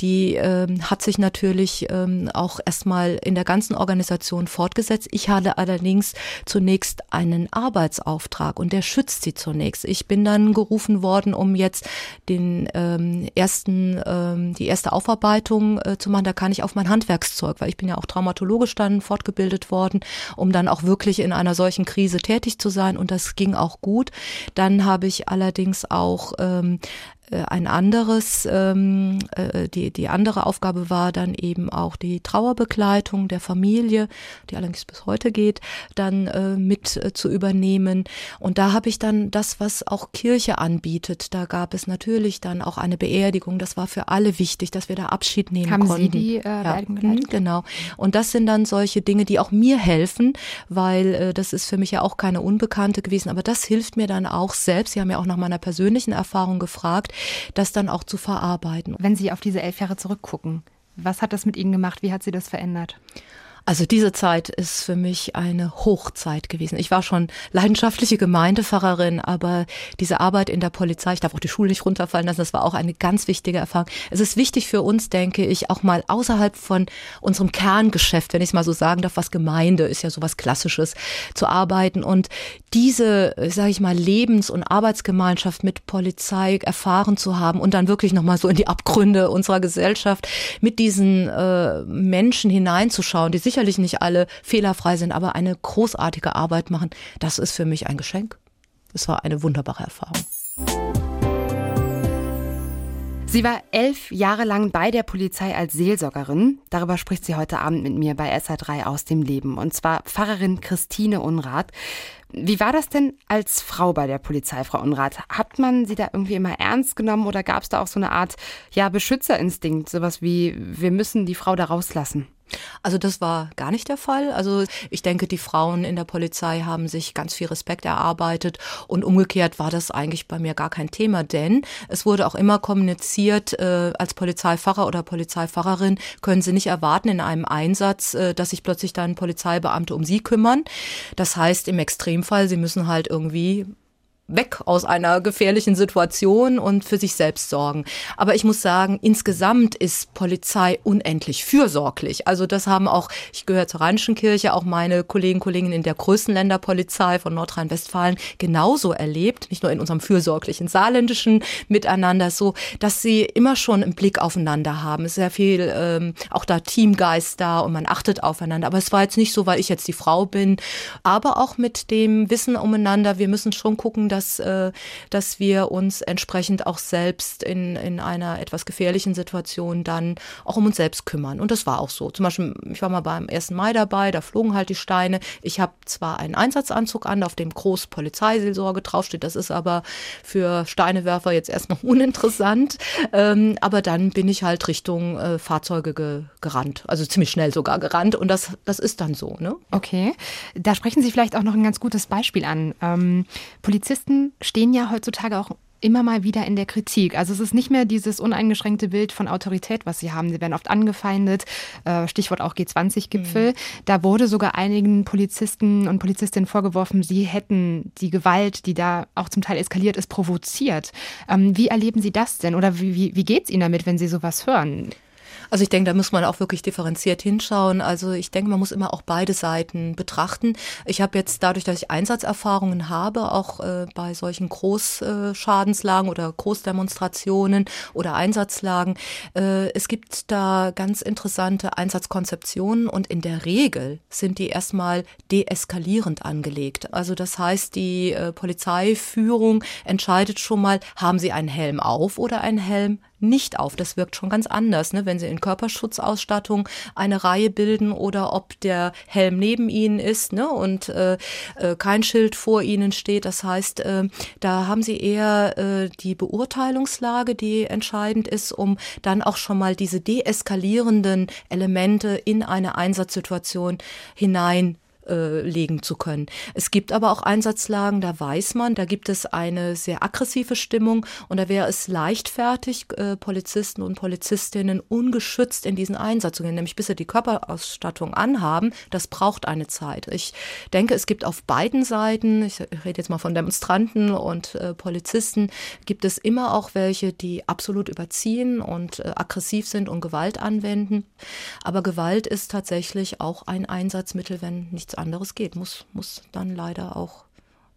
die äh, hat sich natürlich äh, auch erstmal in der ganzen Organisation fortgesetzt. Ich hatte allerdings zunächst einen Arbeitsauftrag und der schützt sie zunächst. Ich bin dann gerufen worden, um jetzt den ähm, ersten, ähm, die erste erste Aufarbeitung äh, zu machen, da kann ich auf mein Handwerkszeug, weil ich bin ja auch traumatologisch dann fortgebildet worden, um dann auch wirklich in einer solchen Krise tätig zu sein und das ging auch gut. Dann habe ich allerdings auch ähm, äh, ein anderes, ähm, äh, die, die andere Aufgabe war dann eben auch die Trauerbegleitung der Familie, die allerdings bis heute geht, dann äh, mit äh, zu übernehmen. Und da habe ich dann das, was auch Kirche anbietet. Da gab es natürlich dann auch eine Beerdigung. Das war für alle wichtig, dass wir da Abschied nehmen Haben konnten. Sie die äh, ja. Mhm, genau. Und das sind dann solche Dinge, die auch mir helfen, weil äh, das ist für mich ja auch keine Unbekannte gewesen. Aber das hilft mir dann auch selbst. Sie haben ja auch nach meiner persönlichen Erfahrung gefragt das dann auch zu verarbeiten. Wenn Sie auf diese elf Jahre zurückgucken, was hat das mit Ihnen gemacht? Wie hat Sie das verändert? Also diese Zeit ist für mich eine Hochzeit gewesen. Ich war schon leidenschaftliche Gemeindepfarrerin, aber diese Arbeit in der Polizei, ich darf auch die Schule nicht runterfallen lassen, das war auch eine ganz wichtige Erfahrung. Es ist wichtig für uns, denke ich, auch mal außerhalb von unserem Kerngeschäft, wenn ich es mal so sagen darf, was Gemeinde ist ja sowas Klassisches, zu arbeiten und diese, sage ich mal, Lebens- und Arbeitsgemeinschaft mit Polizei erfahren zu haben und dann wirklich nochmal so in die Abgründe unserer Gesellschaft mit diesen äh, Menschen hineinzuschauen, die sicher sicherlich nicht alle fehlerfrei sind, aber eine großartige Arbeit machen, das ist für mich ein Geschenk. Es war eine wunderbare Erfahrung. Sie war elf Jahre lang bei der Polizei als Seelsorgerin. Darüber spricht sie heute Abend mit mir bei SA3 aus dem Leben. Und zwar Pfarrerin Christine Unrath. Wie war das denn als Frau bei der Polizei, Frau Unrath? Hat man sie da irgendwie immer ernst genommen oder gab es da auch so eine Art ja, Beschützerinstinkt? Sowas wie, wir müssen die Frau da rauslassen? Also das war gar nicht der Fall. Also ich denke, die Frauen in der Polizei haben sich ganz viel Respekt erarbeitet und umgekehrt war das eigentlich bei mir gar kein Thema, denn es wurde auch immer kommuniziert, äh, als Polizeifahrer oder Polizeifahrerin können Sie nicht erwarten in einem Einsatz, äh, dass sich plötzlich dann Polizeibeamte um Sie kümmern. Das heißt im Extremfall, Sie müssen halt irgendwie weg aus einer gefährlichen Situation und für sich selbst sorgen. Aber ich muss sagen, insgesamt ist Polizei unendlich fürsorglich. Also das haben auch, ich gehöre zur Rheinischen Kirche, auch meine Kollegen, Kolleginnen in der größten Länderpolizei von Nordrhein-Westfalen genauso erlebt, nicht nur in unserem fürsorglichen saarländischen Miteinander, so, dass sie immer schon einen Blick aufeinander haben. Es ist sehr viel ähm, auch da Teamgeist da und man achtet aufeinander. Aber es war jetzt nicht so, weil ich jetzt die Frau bin, aber auch mit dem Wissen umeinander, wir müssen schon gucken, dass dass, äh, dass wir uns entsprechend auch selbst in, in einer etwas gefährlichen Situation dann auch um uns selbst kümmern. Und das war auch so. Zum Beispiel, ich war mal beim 1. Mai dabei, da flogen halt die Steine. Ich habe zwar einen Einsatzanzug an, auf dem groß Polizeiseelsorge draufsteht, das ist aber für Steinewerfer jetzt erstmal uninteressant. Ähm, aber dann bin ich halt Richtung äh, Fahrzeuge ge gerannt, also ziemlich schnell sogar gerannt. Und das, das ist dann so. Ne? Okay, da sprechen Sie vielleicht auch noch ein ganz gutes Beispiel an. Ähm, Polizisten stehen ja heutzutage auch immer mal wieder in der Kritik. Also es ist nicht mehr dieses uneingeschränkte Bild von Autorität, was sie haben. Sie werden oft angefeindet, äh, Stichwort auch G20-Gipfel. Mhm. Da wurde sogar einigen Polizisten und Polizistinnen vorgeworfen, sie hätten die Gewalt, die da auch zum Teil eskaliert ist, provoziert. Ähm, wie erleben Sie das denn oder wie, wie, wie geht es Ihnen damit, wenn Sie sowas hören? Also ich denke, da muss man auch wirklich differenziert hinschauen. Also ich denke, man muss immer auch beide Seiten betrachten. Ich habe jetzt dadurch, dass ich Einsatzerfahrungen habe, auch äh, bei solchen Großschadenslagen oder Großdemonstrationen oder Einsatzlagen, äh, es gibt da ganz interessante Einsatzkonzeptionen und in der Regel sind die erstmal deeskalierend angelegt. Also das heißt, die äh, Polizeiführung entscheidet schon mal, haben sie einen Helm auf oder einen Helm nicht auf. Das wirkt schon ganz anders, ne? wenn sie in Körperschutzausstattung eine Reihe bilden oder ob der Helm neben ihnen ist ne? und äh, äh, kein Schild vor ihnen steht. Das heißt, äh, da haben sie eher äh, die Beurteilungslage, die entscheidend ist, um dann auch schon mal diese deeskalierenden Elemente in eine Einsatzsituation hinein äh, legen zu können. Es gibt aber auch Einsatzlagen, da weiß man, da gibt es eine sehr aggressive Stimmung und da wäre es leichtfertig, äh, Polizisten und Polizistinnen ungeschützt in diesen Einsatz zu gehen, nämlich bis sie die Körperausstattung anhaben. Das braucht eine Zeit. Ich denke, es gibt auf beiden Seiten, ich rede jetzt mal von Demonstranten und äh, Polizisten, gibt es immer auch welche, die absolut überziehen und äh, aggressiv sind und Gewalt anwenden. Aber Gewalt ist tatsächlich auch ein Einsatzmittel, wenn nichts anderes geht. Muss, muss dann leider auch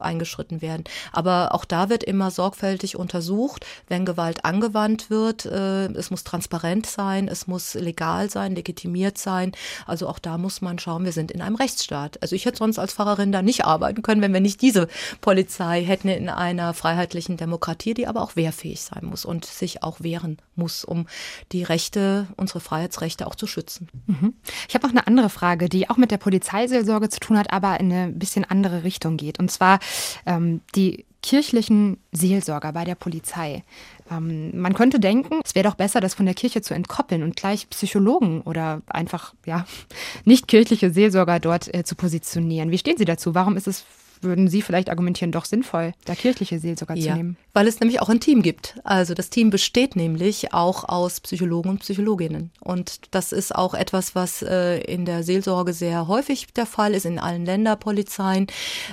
eingeschritten werden. Aber auch da wird immer sorgfältig untersucht, wenn Gewalt angewandt wird. Äh, es muss transparent sein, es muss legal sein, legitimiert sein. Also auch da muss man schauen, wir sind in einem Rechtsstaat. Also ich hätte sonst als Pfarrerin da nicht arbeiten können, wenn wir nicht diese Polizei hätten in einer freiheitlichen Demokratie, die aber auch wehrfähig sein muss und sich auch wehren muss, um die Rechte, unsere Freiheitsrechte auch zu schützen. Mhm. Ich habe noch eine andere Frage, die auch mit der Polizeiseelsorge zu tun hat, aber in eine bisschen andere Richtung geht. Und zwar ähm, die kirchlichen Seelsorger bei der Polizei. Ähm, man könnte denken, es wäre doch besser, das von der Kirche zu entkoppeln und gleich Psychologen oder einfach ja nicht kirchliche Seelsorger dort äh, zu positionieren. Wie stehen Sie dazu? Warum ist es würden Sie vielleicht argumentieren, doch sinnvoll, da kirchliche Seelsorger ja, zu nehmen. Weil es nämlich auch ein Team gibt. Also das Team besteht nämlich auch aus Psychologen und Psychologinnen. Und das ist auch etwas, was äh, in der Seelsorge sehr häufig der Fall ist, in allen Länderpolizeien,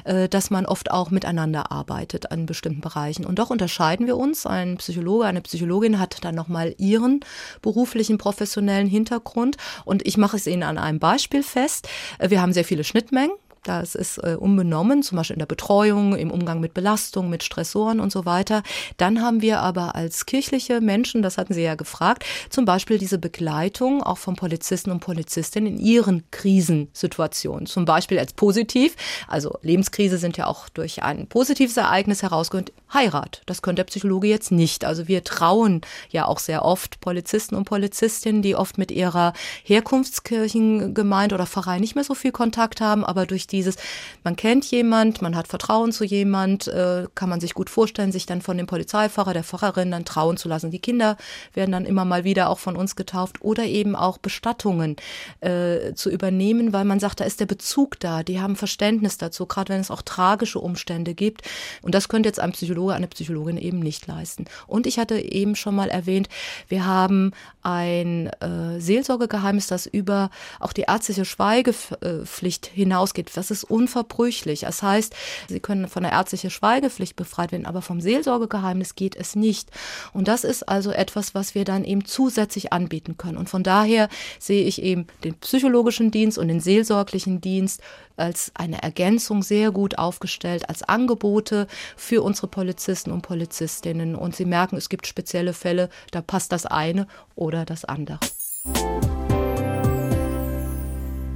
äh, dass man oft auch miteinander arbeitet an bestimmten Bereichen. Und doch unterscheiden wir uns. Ein Psychologe, eine Psychologin hat dann nochmal ihren beruflichen, professionellen Hintergrund. Und ich mache es Ihnen an einem Beispiel fest. Äh, wir haben sehr viele Schnittmengen. Das ist äh, unbenommen, zum Beispiel in der Betreuung, im Umgang mit Belastung, mit Stressoren und so weiter. Dann haben wir aber als kirchliche Menschen, das hatten Sie ja gefragt, zum Beispiel diese Begleitung auch von Polizisten und Polizistinnen in ihren Krisensituationen. Zum Beispiel als positiv, also Lebenskrise sind ja auch durch ein positives Ereignis herausgehend, Heirat. Das könnte der Psychologe jetzt nicht. Also wir trauen ja auch sehr oft Polizisten und Polizistinnen, die oft mit ihrer Herkunftskirchengemeinde oder Pfarrei nicht mehr so viel Kontakt haben, aber durch dieses, man kennt jemand, man hat Vertrauen zu jemand, äh, kann man sich gut vorstellen, sich dann von dem Polizeifahrer, der Pfarrerin dann trauen zu lassen. Die Kinder werden dann immer mal wieder auch von uns getauft oder eben auch Bestattungen äh, zu übernehmen, weil man sagt, da ist der Bezug da, die haben Verständnis dazu, gerade wenn es auch tragische Umstände gibt. Und das könnte jetzt ein Psychologe, eine Psychologin eben nicht leisten. Und ich hatte eben schon mal erwähnt, wir haben ein äh, Seelsorgegeheimnis, das über auch die ärztliche Schweigepflicht hinausgeht das ist unverbrüchlich. Das heißt, Sie können von der ärztlichen Schweigepflicht befreit werden, aber vom Seelsorgegeheimnis geht es nicht. Und das ist also etwas, was wir dann eben zusätzlich anbieten können. Und von daher sehe ich eben den psychologischen Dienst und den seelsorglichen Dienst als eine Ergänzung sehr gut aufgestellt, als Angebote für unsere Polizisten und Polizistinnen. Und Sie merken, es gibt spezielle Fälle, da passt das eine oder das andere.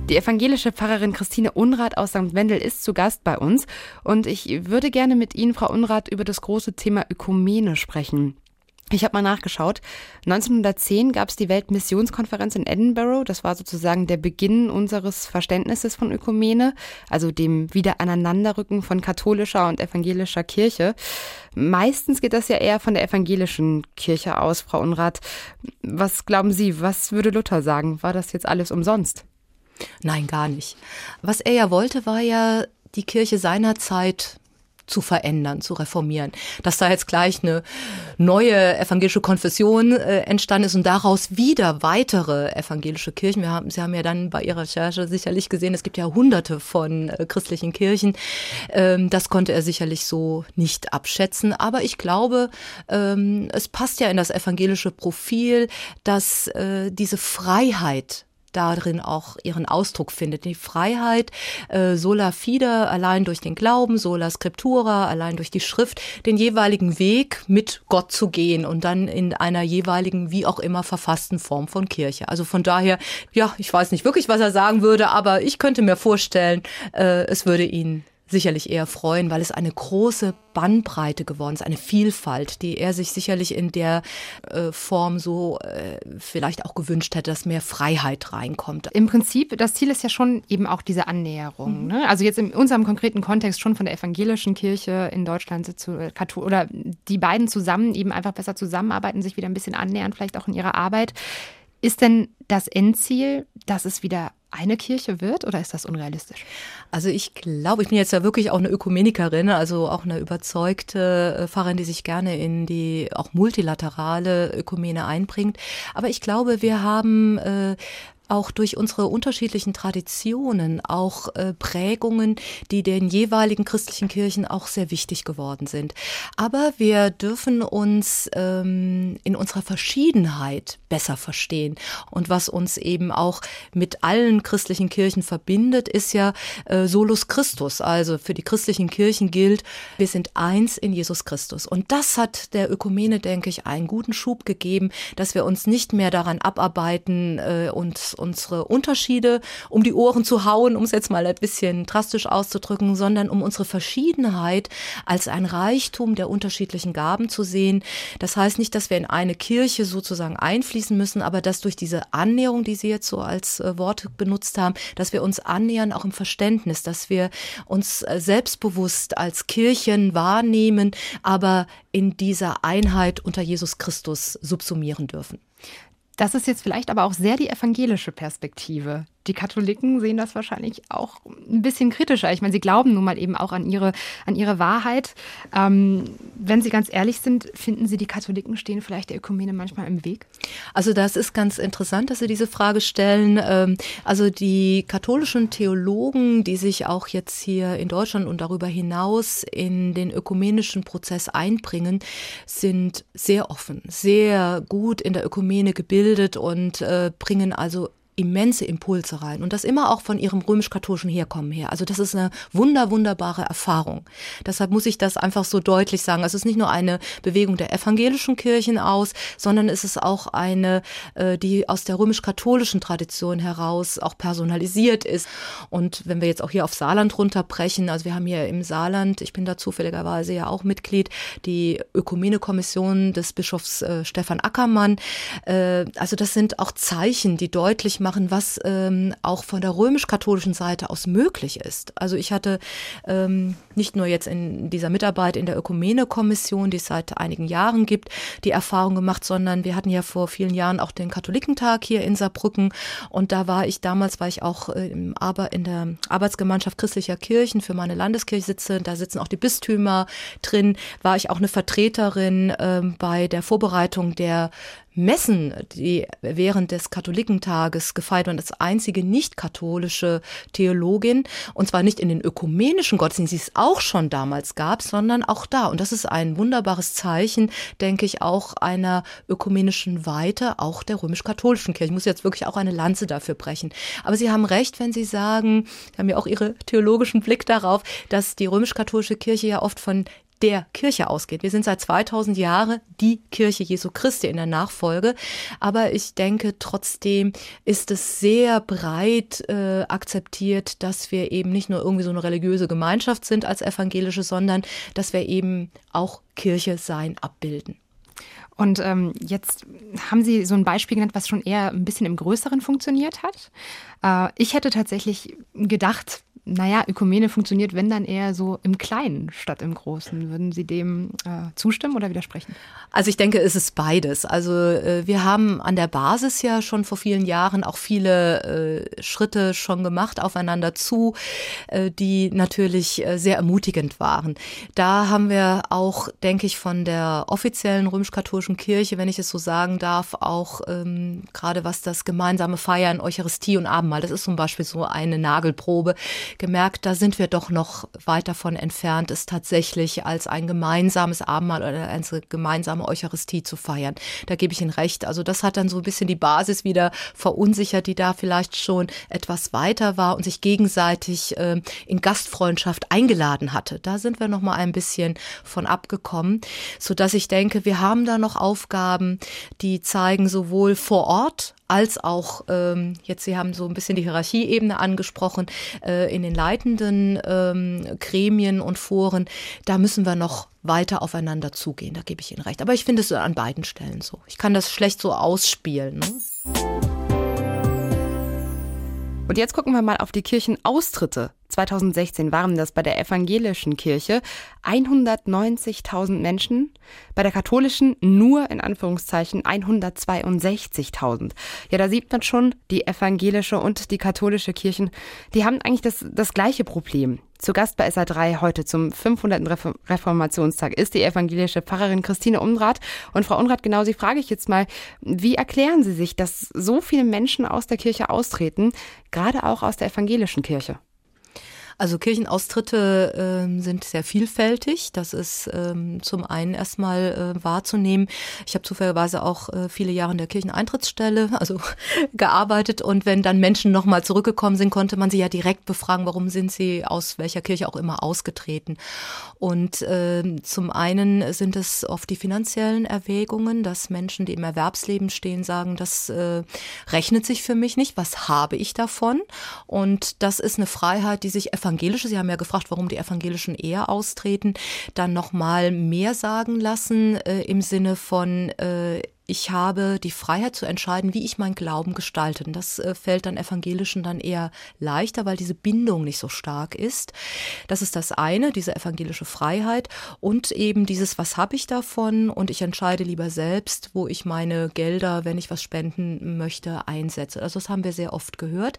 Die evangelische Pfarrerin Christine Unrath aus St. Wendel ist zu Gast bei uns und ich würde gerne mit Ihnen, Frau Unrath, über das große Thema Ökumene sprechen. Ich habe mal nachgeschaut. 1910 gab es die Weltmissionskonferenz in Edinburgh. Das war sozusagen der Beginn unseres Verständnisses von Ökumene, also dem Wiederaneinanderrücken von katholischer und evangelischer Kirche. Meistens geht das ja eher von der evangelischen Kirche aus, Frau Unrath. Was glauben Sie, was würde Luther sagen? War das jetzt alles umsonst? Nein, gar nicht. Was er ja wollte, war ja die Kirche seiner Zeit zu verändern, zu reformieren. Dass da jetzt gleich eine neue evangelische Konfession äh, entstanden ist und daraus wieder weitere evangelische Kirchen. Wir haben, Sie haben ja dann bei Ihrer Recherche sicherlich gesehen, es gibt ja hunderte von äh, christlichen Kirchen. Ähm, das konnte er sicherlich so nicht abschätzen. Aber ich glaube, ähm, es passt ja in das evangelische Profil, dass äh, diese Freiheit darin auch ihren Ausdruck findet. Die Freiheit, äh, sola fide, allein durch den Glauben, sola scriptura, allein durch die Schrift, den jeweiligen Weg mit Gott zu gehen und dann in einer jeweiligen, wie auch immer, verfassten Form von Kirche. Also von daher, ja, ich weiß nicht wirklich, was er sagen würde, aber ich könnte mir vorstellen, äh, es würde ihn sicherlich eher freuen, weil es eine große Bandbreite geworden ist, eine Vielfalt, die er sich sicherlich in der äh, Form so äh, vielleicht auch gewünscht hätte, dass mehr Freiheit reinkommt. Im Prinzip, das Ziel ist ja schon eben auch diese Annäherung. Mhm. Ne? Also jetzt in unserem konkreten Kontext schon von der evangelischen Kirche in Deutschland zu äh, Kathol oder die beiden zusammen eben einfach besser zusammenarbeiten, sich wieder ein bisschen annähern, vielleicht auch in ihrer Arbeit. Ist denn das Endziel, dass es wieder eine Kirche wird oder ist das unrealistisch? Also ich glaube, ich bin jetzt ja wirklich auch eine Ökumenikerin, also auch eine überzeugte äh, Pfarrerin, die sich gerne in die auch multilaterale Ökumene einbringt. Aber ich glaube, wir haben äh, auch durch unsere unterschiedlichen Traditionen, auch äh, Prägungen, die den jeweiligen christlichen Kirchen auch sehr wichtig geworden sind. Aber wir dürfen uns ähm, in unserer Verschiedenheit besser verstehen. Und was uns eben auch mit allen christlichen Kirchen verbindet, ist ja äh, Solus Christus. Also für die christlichen Kirchen gilt, wir sind eins in Jesus Christus. Und das hat der Ökumene, denke ich, einen guten Schub gegeben, dass wir uns nicht mehr daran abarbeiten äh, und unsere Unterschiede um die Ohren zu hauen, um es jetzt mal ein bisschen drastisch auszudrücken, sondern um unsere Verschiedenheit als ein Reichtum der unterschiedlichen Gaben zu sehen. Das heißt nicht, dass wir in eine Kirche sozusagen einfließen müssen, aber dass durch diese Annäherung, die Sie jetzt so als äh, Wort benutzt haben, dass wir uns annähern auch im Verständnis, dass wir uns äh, selbstbewusst als Kirchen wahrnehmen, aber in dieser Einheit unter Jesus Christus subsumieren dürfen. Das ist jetzt vielleicht aber auch sehr die evangelische Perspektive. Die Katholiken sehen das wahrscheinlich auch ein bisschen kritischer. Ich meine, sie glauben nun mal eben auch an ihre, an ihre Wahrheit. Ähm, wenn Sie ganz ehrlich sind, finden Sie, die Katholiken stehen vielleicht der Ökumene manchmal im Weg? Also das ist ganz interessant, dass Sie diese Frage stellen. Ähm, also die katholischen Theologen, die sich auch jetzt hier in Deutschland und darüber hinaus in den ökumenischen Prozess einbringen, sind sehr offen, sehr gut in der Ökumene gebildet und äh, bringen also immense Impulse rein und das immer auch von ihrem römisch-katholischen Herkommen her. Also das ist eine wunder, wunderbare Erfahrung. Deshalb muss ich das einfach so deutlich sagen. Es ist nicht nur eine Bewegung der evangelischen Kirchen aus, sondern es ist auch eine, äh, die aus der römisch-katholischen Tradition heraus auch personalisiert ist. Und wenn wir jetzt auch hier auf Saarland runterbrechen, also wir haben hier im Saarland, ich bin da zufälligerweise ja auch Mitglied, die Ökumene-Kommission des Bischofs äh, Stefan Ackermann. Äh, also das sind auch Zeichen, die deutlich machen, was ähm, auch von der römisch-katholischen Seite aus möglich ist. Also ich hatte ähm, nicht nur jetzt in dieser Mitarbeit in der Ökumene-Kommission, die es seit einigen Jahren gibt, die Erfahrung gemacht, sondern wir hatten ja vor vielen Jahren auch den Katholikentag hier in Saarbrücken. Und da war ich damals, war ich auch äh, im Arbe in der Arbeitsgemeinschaft christlicher Kirchen für meine Landeskirche sitze, da sitzen auch die Bistümer drin, war ich auch eine Vertreterin äh, bei der Vorbereitung der Messen, die während des Katholikentages gefeiert werden, als einzige nicht-katholische Theologin, und zwar nicht in den ökumenischen Gottesdiensten, die es auch schon damals gab, sondern auch da. Und das ist ein wunderbares Zeichen, denke ich, auch einer ökumenischen Weite, auch der römisch-katholischen Kirche. Ich muss jetzt wirklich auch eine Lanze dafür brechen. Aber Sie haben recht, wenn Sie sagen, Sie haben ja auch Ihre theologischen Blick darauf, dass die römisch-katholische Kirche ja oft von der Kirche ausgeht. Wir sind seit 2000 Jahren die Kirche Jesu Christi in der Nachfolge, aber ich denke trotzdem ist es sehr breit äh, akzeptiert, dass wir eben nicht nur irgendwie so eine religiöse Gemeinschaft sind als evangelische, sondern dass wir eben auch Kirche sein abbilden. Und ähm, jetzt haben Sie so ein Beispiel genannt, was schon eher ein bisschen im Größeren funktioniert hat. Äh, ich hätte tatsächlich gedacht, naja, Ökumene funktioniert, wenn dann eher so im Kleinen statt im Großen. Würden Sie dem äh, zustimmen oder widersprechen? Also ich denke, es ist beides. Also äh, wir haben an der Basis ja schon vor vielen Jahren auch viele äh, Schritte schon gemacht aufeinander zu, äh, die natürlich äh, sehr ermutigend waren. Da haben wir auch, denke ich, von der offiziellen römisch-katholischen Kirche, wenn ich es so sagen darf, auch ähm, gerade was das gemeinsame Feiern, Eucharistie und Abendmahl, das ist zum Beispiel so eine Nagelprobe, gemerkt, da sind wir doch noch weit davon entfernt, es tatsächlich als ein gemeinsames Abendmahl oder eine gemeinsame Eucharistie zu feiern. Da gebe ich Ihnen recht. Also das hat dann so ein bisschen die Basis wieder verunsichert, die da vielleicht schon etwas weiter war und sich gegenseitig äh, in Gastfreundschaft eingeladen hatte. Da sind wir noch mal ein bisschen von abgekommen, so dass ich denke, wir haben da noch Aufgaben, die zeigen sowohl vor Ort als auch ähm, jetzt Sie haben so ein bisschen die Hierarchieebene angesprochen äh, in den leitenden ähm, Gremien und Foren. Da müssen wir noch weiter aufeinander zugehen. Da gebe ich Ihnen recht. Aber ich finde es an beiden Stellen so. Ich kann das schlecht so ausspielen. Ne? Und jetzt gucken wir mal auf die Kirchenaustritte. 2016 waren das bei der evangelischen Kirche 190.000 Menschen, bei der katholischen nur in Anführungszeichen 162.000. Ja, da sieht man schon, die evangelische und die katholische Kirchen, die haben eigentlich das, das gleiche Problem. Zu Gast bei SA3 heute zum 500. Reformationstag ist die evangelische Pfarrerin Christine Unrath. Und Frau Unrath, genau Sie frage ich jetzt mal, wie erklären Sie sich, dass so viele Menschen aus der Kirche austreten, gerade auch aus der evangelischen Kirche? Also Kirchenaustritte äh, sind sehr vielfältig. Das ist ähm, zum einen erstmal äh, wahrzunehmen. Ich habe zufälligerweise auch äh, viele Jahre in der Kircheneintrittsstelle, also gearbeitet. Und wenn dann Menschen nochmal zurückgekommen sind, konnte man sie ja direkt befragen, warum sind sie aus welcher Kirche auch immer ausgetreten. Und äh, zum einen sind es oft die finanziellen Erwägungen, dass Menschen, die im Erwerbsleben stehen, sagen, das äh, rechnet sich für mich nicht. Was habe ich davon? Und das ist eine Freiheit, die sich evangelische, Sie haben ja gefragt, warum die evangelischen eher austreten, dann nochmal mehr sagen lassen äh, im Sinne von, äh, ich habe die Freiheit zu entscheiden, wie ich meinen Glauben gestalte. Und das äh, fällt dann Evangelischen dann eher leichter, weil diese Bindung nicht so stark ist. Das ist das eine, diese evangelische Freiheit und eben dieses, was habe ich davon? Und ich entscheide lieber selbst, wo ich meine Gelder, wenn ich was spenden möchte, einsetze. Also das haben wir sehr oft gehört.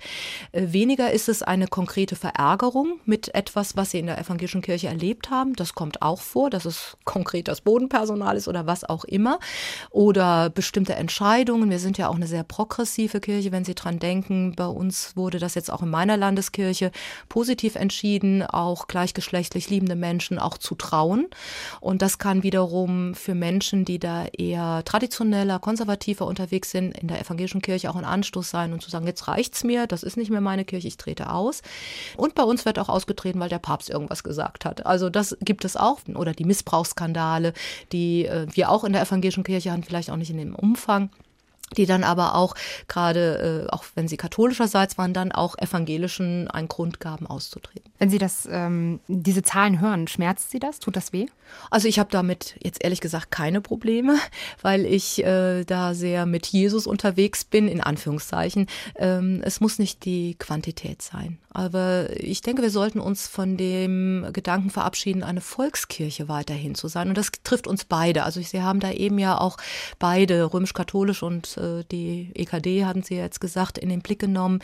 Äh, weniger ist es eine konkrete Verärgerung mit etwas, was sie in der evangelischen Kirche erlebt haben. Das kommt auch vor, dass es konkret das Bodenpersonal ist oder was auch immer. Oder bestimmte Entscheidungen. Wir sind ja auch eine sehr progressive Kirche, wenn Sie dran denken. Bei uns wurde das jetzt auch in meiner Landeskirche positiv entschieden, auch gleichgeschlechtlich liebende Menschen auch zu trauen. Und das kann wiederum für Menschen, die da eher traditioneller, konservativer unterwegs sind, in der evangelischen Kirche auch ein Anstoß sein und zu sagen, jetzt reicht's mir, das ist nicht mehr meine Kirche, ich trete aus. Und bei uns wird auch ausgetreten, weil der Papst irgendwas gesagt hat. Also das gibt es auch. Oder die Missbrauchsskandale, die äh, wir auch in der evangelischen Kirche haben, vielleicht auch nicht in dem Umfang die dann aber auch gerade, äh, auch wenn sie katholischerseits waren, dann auch evangelischen einen Grund gaben, auszutreten. Wenn Sie das, ähm, diese Zahlen hören, schmerzt Sie das? Tut das weh? Also ich habe damit jetzt ehrlich gesagt keine Probleme, weil ich äh, da sehr mit Jesus unterwegs bin, in Anführungszeichen. Ähm, es muss nicht die Quantität sein. Aber ich denke, wir sollten uns von dem Gedanken verabschieden, eine Volkskirche weiterhin zu sein. Und das trifft uns beide. Also Sie haben da eben ja auch beide, römisch-katholisch und äh, die EKD, hatten Sie jetzt gesagt, in den Blick genommen.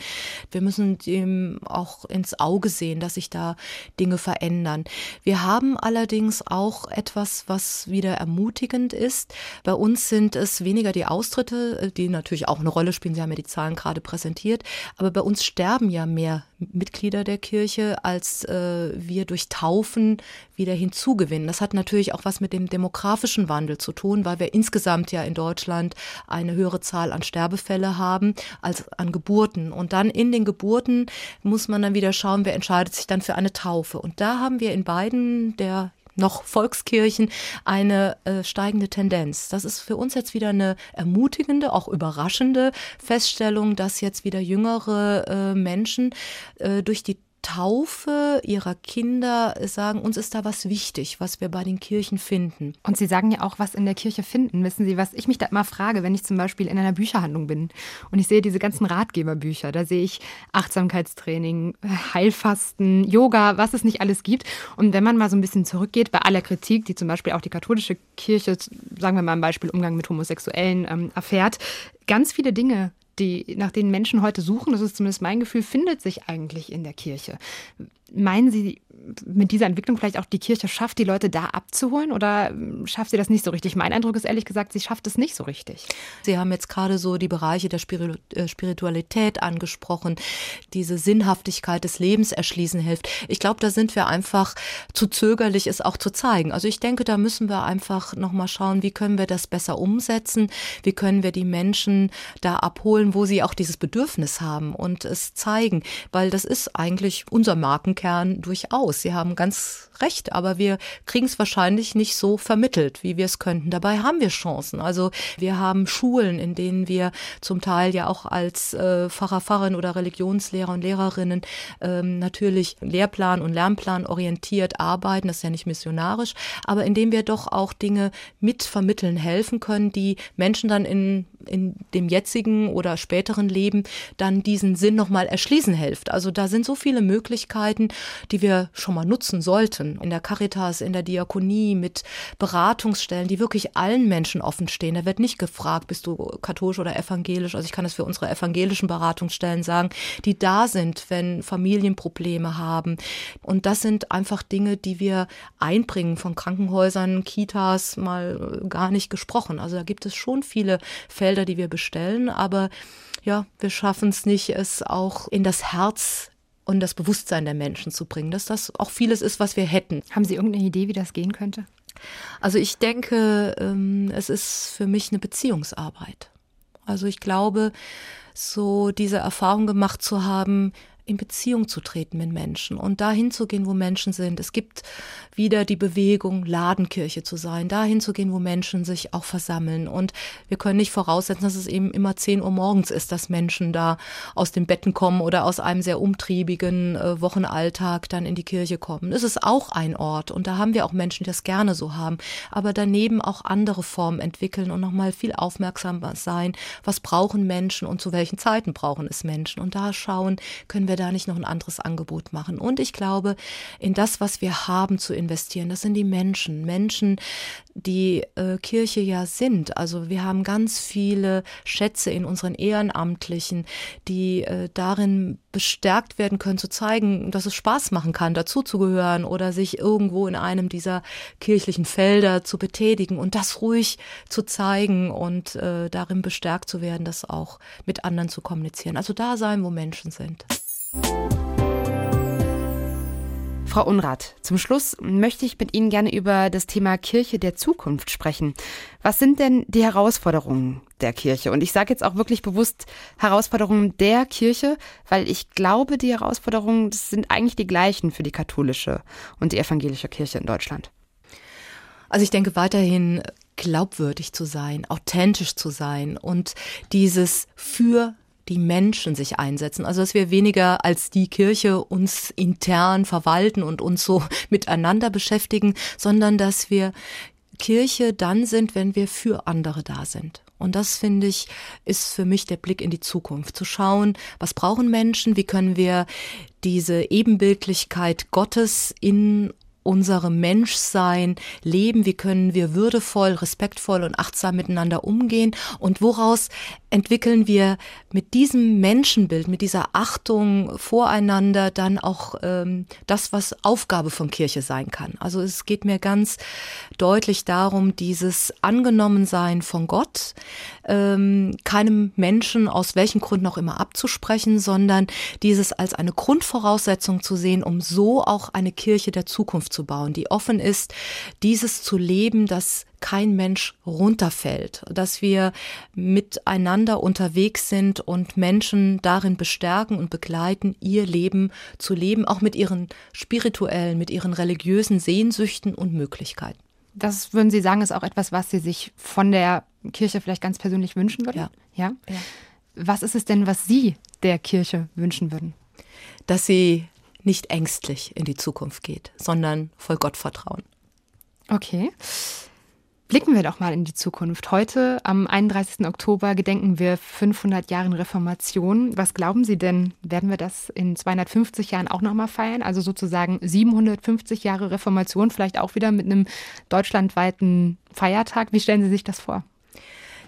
Wir müssen dem auch ins Auge sehen, dass sich da Dinge verändern. Wir haben allerdings auch etwas, was wieder ermutigend ist. Bei uns sind es weniger die Austritte, die natürlich auch eine Rolle spielen. Sie haben ja die Zahlen gerade präsentiert. Aber bei uns sterben ja mehr Mitglieder der Kirche, als äh, wir durch Taufen wieder hinzugewinnen. Das hat natürlich auch was mit dem demografischen Wandel zu tun, weil wir insgesamt ja in Deutschland eine höhere Zahl an Sterbefälle haben als an Geburten. Und dann in den Geburten muss man dann wieder schauen, wer entscheidet sich dann für eine Taufe. Und da haben wir in beiden der noch Volkskirchen eine äh, steigende Tendenz. Das ist für uns jetzt wieder eine ermutigende, auch überraschende Feststellung, dass jetzt wieder jüngere äh, Menschen äh, durch die Taufe ihrer Kinder sagen, uns ist da was wichtig, was wir bei den Kirchen finden. Und Sie sagen ja auch, was in der Kirche finden. Wissen Sie, was ich mich da immer frage, wenn ich zum Beispiel in einer Bücherhandlung bin und ich sehe diese ganzen Ratgeberbücher, da sehe ich Achtsamkeitstraining, Heilfasten, Yoga, was es nicht alles gibt. Und wenn man mal so ein bisschen zurückgeht bei aller Kritik, die zum Beispiel auch die katholische Kirche, sagen wir mal ein Beispiel Umgang mit Homosexuellen ähm, erfährt, ganz viele Dinge die, nach denen Menschen heute suchen, das ist zumindest mein Gefühl, findet sich eigentlich in der Kirche. Meinen Sie, mit dieser Entwicklung vielleicht auch die Kirche schafft, die Leute da abzuholen oder ähm, schafft sie das nicht so richtig? Mein Eindruck ist ehrlich gesagt, sie schafft es nicht so richtig. Sie haben jetzt gerade so die Bereiche der äh, Spiritualität angesprochen, diese Sinnhaftigkeit des Lebens erschließen hilft. Ich glaube, da sind wir einfach zu zögerlich, es auch zu zeigen. Also ich denke, da müssen wir einfach nochmal schauen, wie können wir das besser umsetzen? Wie können wir die Menschen da abholen, wo sie auch dieses Bedürfnis haben und es zeigen? Weil das ist eigentlich unser Markenkern durchaus aus. Sie haben ganz recht, aber wir kriegen es wahrscheinlich nicht so vermittelt, wie wir es könnten. Dabei haben wir Chancen. Also wir haben Schulen, in denen wir zum Teil ja auch als äh, Pfarrer, Pfarrerin oder Religionslehrer und Lehrerinnen ähm, natürlich Lehrplan und Lernplan orientiert arbeiten. Das ist ja nicht missionarisch, aber indem wir doch auch Dinge mit vermitteln helfen können, die Menschen dann in in dem jetzigen oder späteren Leben dann diesen Sinn nochmal erschließen hilft. Also da sind so viele Möglichkeiten, die wir schon mal nutzen sollten. In der Caritas, in der Diakonie, mit Beratungsstellen, die wirklich allen Menschen offen stehen. Da wird nicht gefragt, bist du katholisch oder evangelisch. Also ich kann es für unsere evangelischen Beratungsstellen sagen, die da sind, wenn Familien Probleme haben. Und das sind einfach Dinge, die wir einbringen von Krankenhäusern, Kitas, mal gar nicht gesprochen. Also da gibt es schon viele Felder, die wir bestellen, aber ja, wir schaffen es nicht, es auch in das Herz und das Bewusstsein der Menschen zu bringen, dass das auch vieles ist, was wir hätten. Haben Sie irgendeine Idee, wie das gehen könnte? Also ich denke, ähm, es ist für mich eine Beziehungsarbeit. Also ich glaube, so diese Erfahrung gemacht zu haben, in Beziehung zu treten mit Menschen und dahin zu gehen, wo Menschen sind. Es gibt wieder die Bewegung, Ladenkirche zu sein, dahin zu gehen, wo Menschen sich auch versammeln. Und wir können nicht voraussetzen, dass es eben immer 10 Uhr morgens ist, dass Menschen da aus den Betten kommen oder aus einem sehr umtriebigen äh, Wochenalltag dann in die Kirche kommen. Es ist auch ein Ort und da haben wir auch Menschen, die das gerne so haben, aber daneben auch andere Formen entwickeln und nochmal viel aufmerksamer sein, was brauchen Menschen und zu welchen Zeiten brauchen es Menschen. Und da schauen, können wir da nicht noch ein anderes Angebot machen? Und ich glaube, in das, was wir haben, zu investieren, das sind die Menschen. Menschen, die äh, Kirche ja sind. Also wir haben ganz viele Schätze in unseren Ehrenamtlichen, die äh, darin bestärkt werden können, zu zeigen, dass es Spaß machen kann, dazuzugehören oder sich irgendwo in einem dieser kirchlichen Felder zu betätigen und das ruhig zu zeigen und äh, darin bestärkt zu werden, das auch mit anderen zu kommunizieren. Also da sein, wo Menschen sind. Frau Unrath, zum Schluss möchte ich mit Ihnen gerne über das Thema Kirche der Zukunft sprechen. Was sind denn die Herausforderungen der Kirche? Und ich sage jetzt auch wirklich bewusst Herausforderungen der Kirche, weil ich glaube, die Herausforderungen sind eigentlich die gleichen für die katholische und die evangelische Kirche in Deutschland. Also ich denke weiterhin glaubwürdig zu sein, authentisch zu sein und dieses für die Menschen sich einsetzen. Also dass wir weniger als die Kirche uns intern verwalten und uns so miteinander beschäftigen, sondern dass wir Kirche dann sind, wenn wir für andere da sind. Und das finde ich, ist für mich der Blick in die Zukunft. Zu schauen, was brauchen Menschen? Wie können wir diese Ebenbildlichkeit Gottes in unserem Menschsein leben, wie können wir würdevoll, respektvoll und achtsam miteinander umgehen und woraus entwickeln wir mit diesem Menschenbild, mit dieser Achtung voreinander dann auch ähm, das, was Aufgabe von Kirche sein kann. Also es geht mir ganz deutlich darum, dieses Angenommensein von Gott, ähm, keinem Menschen aus welchen Gründen auch immer abzusprechen, sondern dieses als eine Grundvoraussetzung zu sehen, um so auch eine Kirche der Zukunft aufzubauen, die offen ist, dieses zu leben, dass kein Mensch runterfällt, dass wir miteinander unterwegs sind und Menschen darin bestärken und begleiten, ihr Leben zu leben, auch mit ihren spirituellen, mit ihren religiösen Sehnsüchten und Möglichkeiten. Das würden Sie sagen, ist auch etwas, was Sie sich von der Kirche vielleicht ganz persönlich wünschen würden? Ja. ja? ja. Was ist es denn, was Sie der Kirche wünschen würden? Dass sie nicht ängstlich in die Zukunft geht, sondern voll Gottvertrauen. Okay. Blicken wir doch mal in die Zukunft. Heute, am 31. Oktober, gedenken wir 500 Jahren Reformation. Was glauben Sie denn, werden wir das in 250 Jahren auch nochmal feiern? Also sozusagen 750 Jahre Reformation, vielleicht auch wieder mit einem deutschlandweiten Feiertag. Wie stellen Sie sich das vor?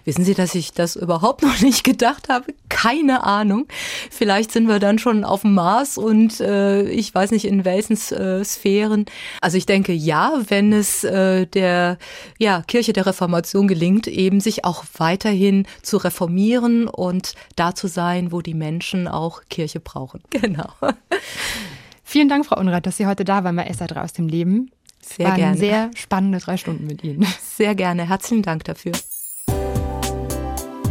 Wissen Sie, dass ich das überhaupt noch nicht gedacht habe? Keine Ahnung. Vielleicht sind wir dann schon auf dem Mars und äh, ich weiß nicht in welchen äh, Sphären. Also ich denke, ja, wenn es äh, der ja, Kirche der Reformation gelingt, eben sich auch weiterhin zu reformieren und da zu sein, wo die Menschen auch Kirche brauchen. Genau. Vielen Dank, Frau Unrath, dass Sie heute da waren bei SA3 aus dem Leben. Sehr Waren gerne. Sehr spannende drei Stunden mit Ihnen. Sehr gerne. Herzlichen Dank dafür.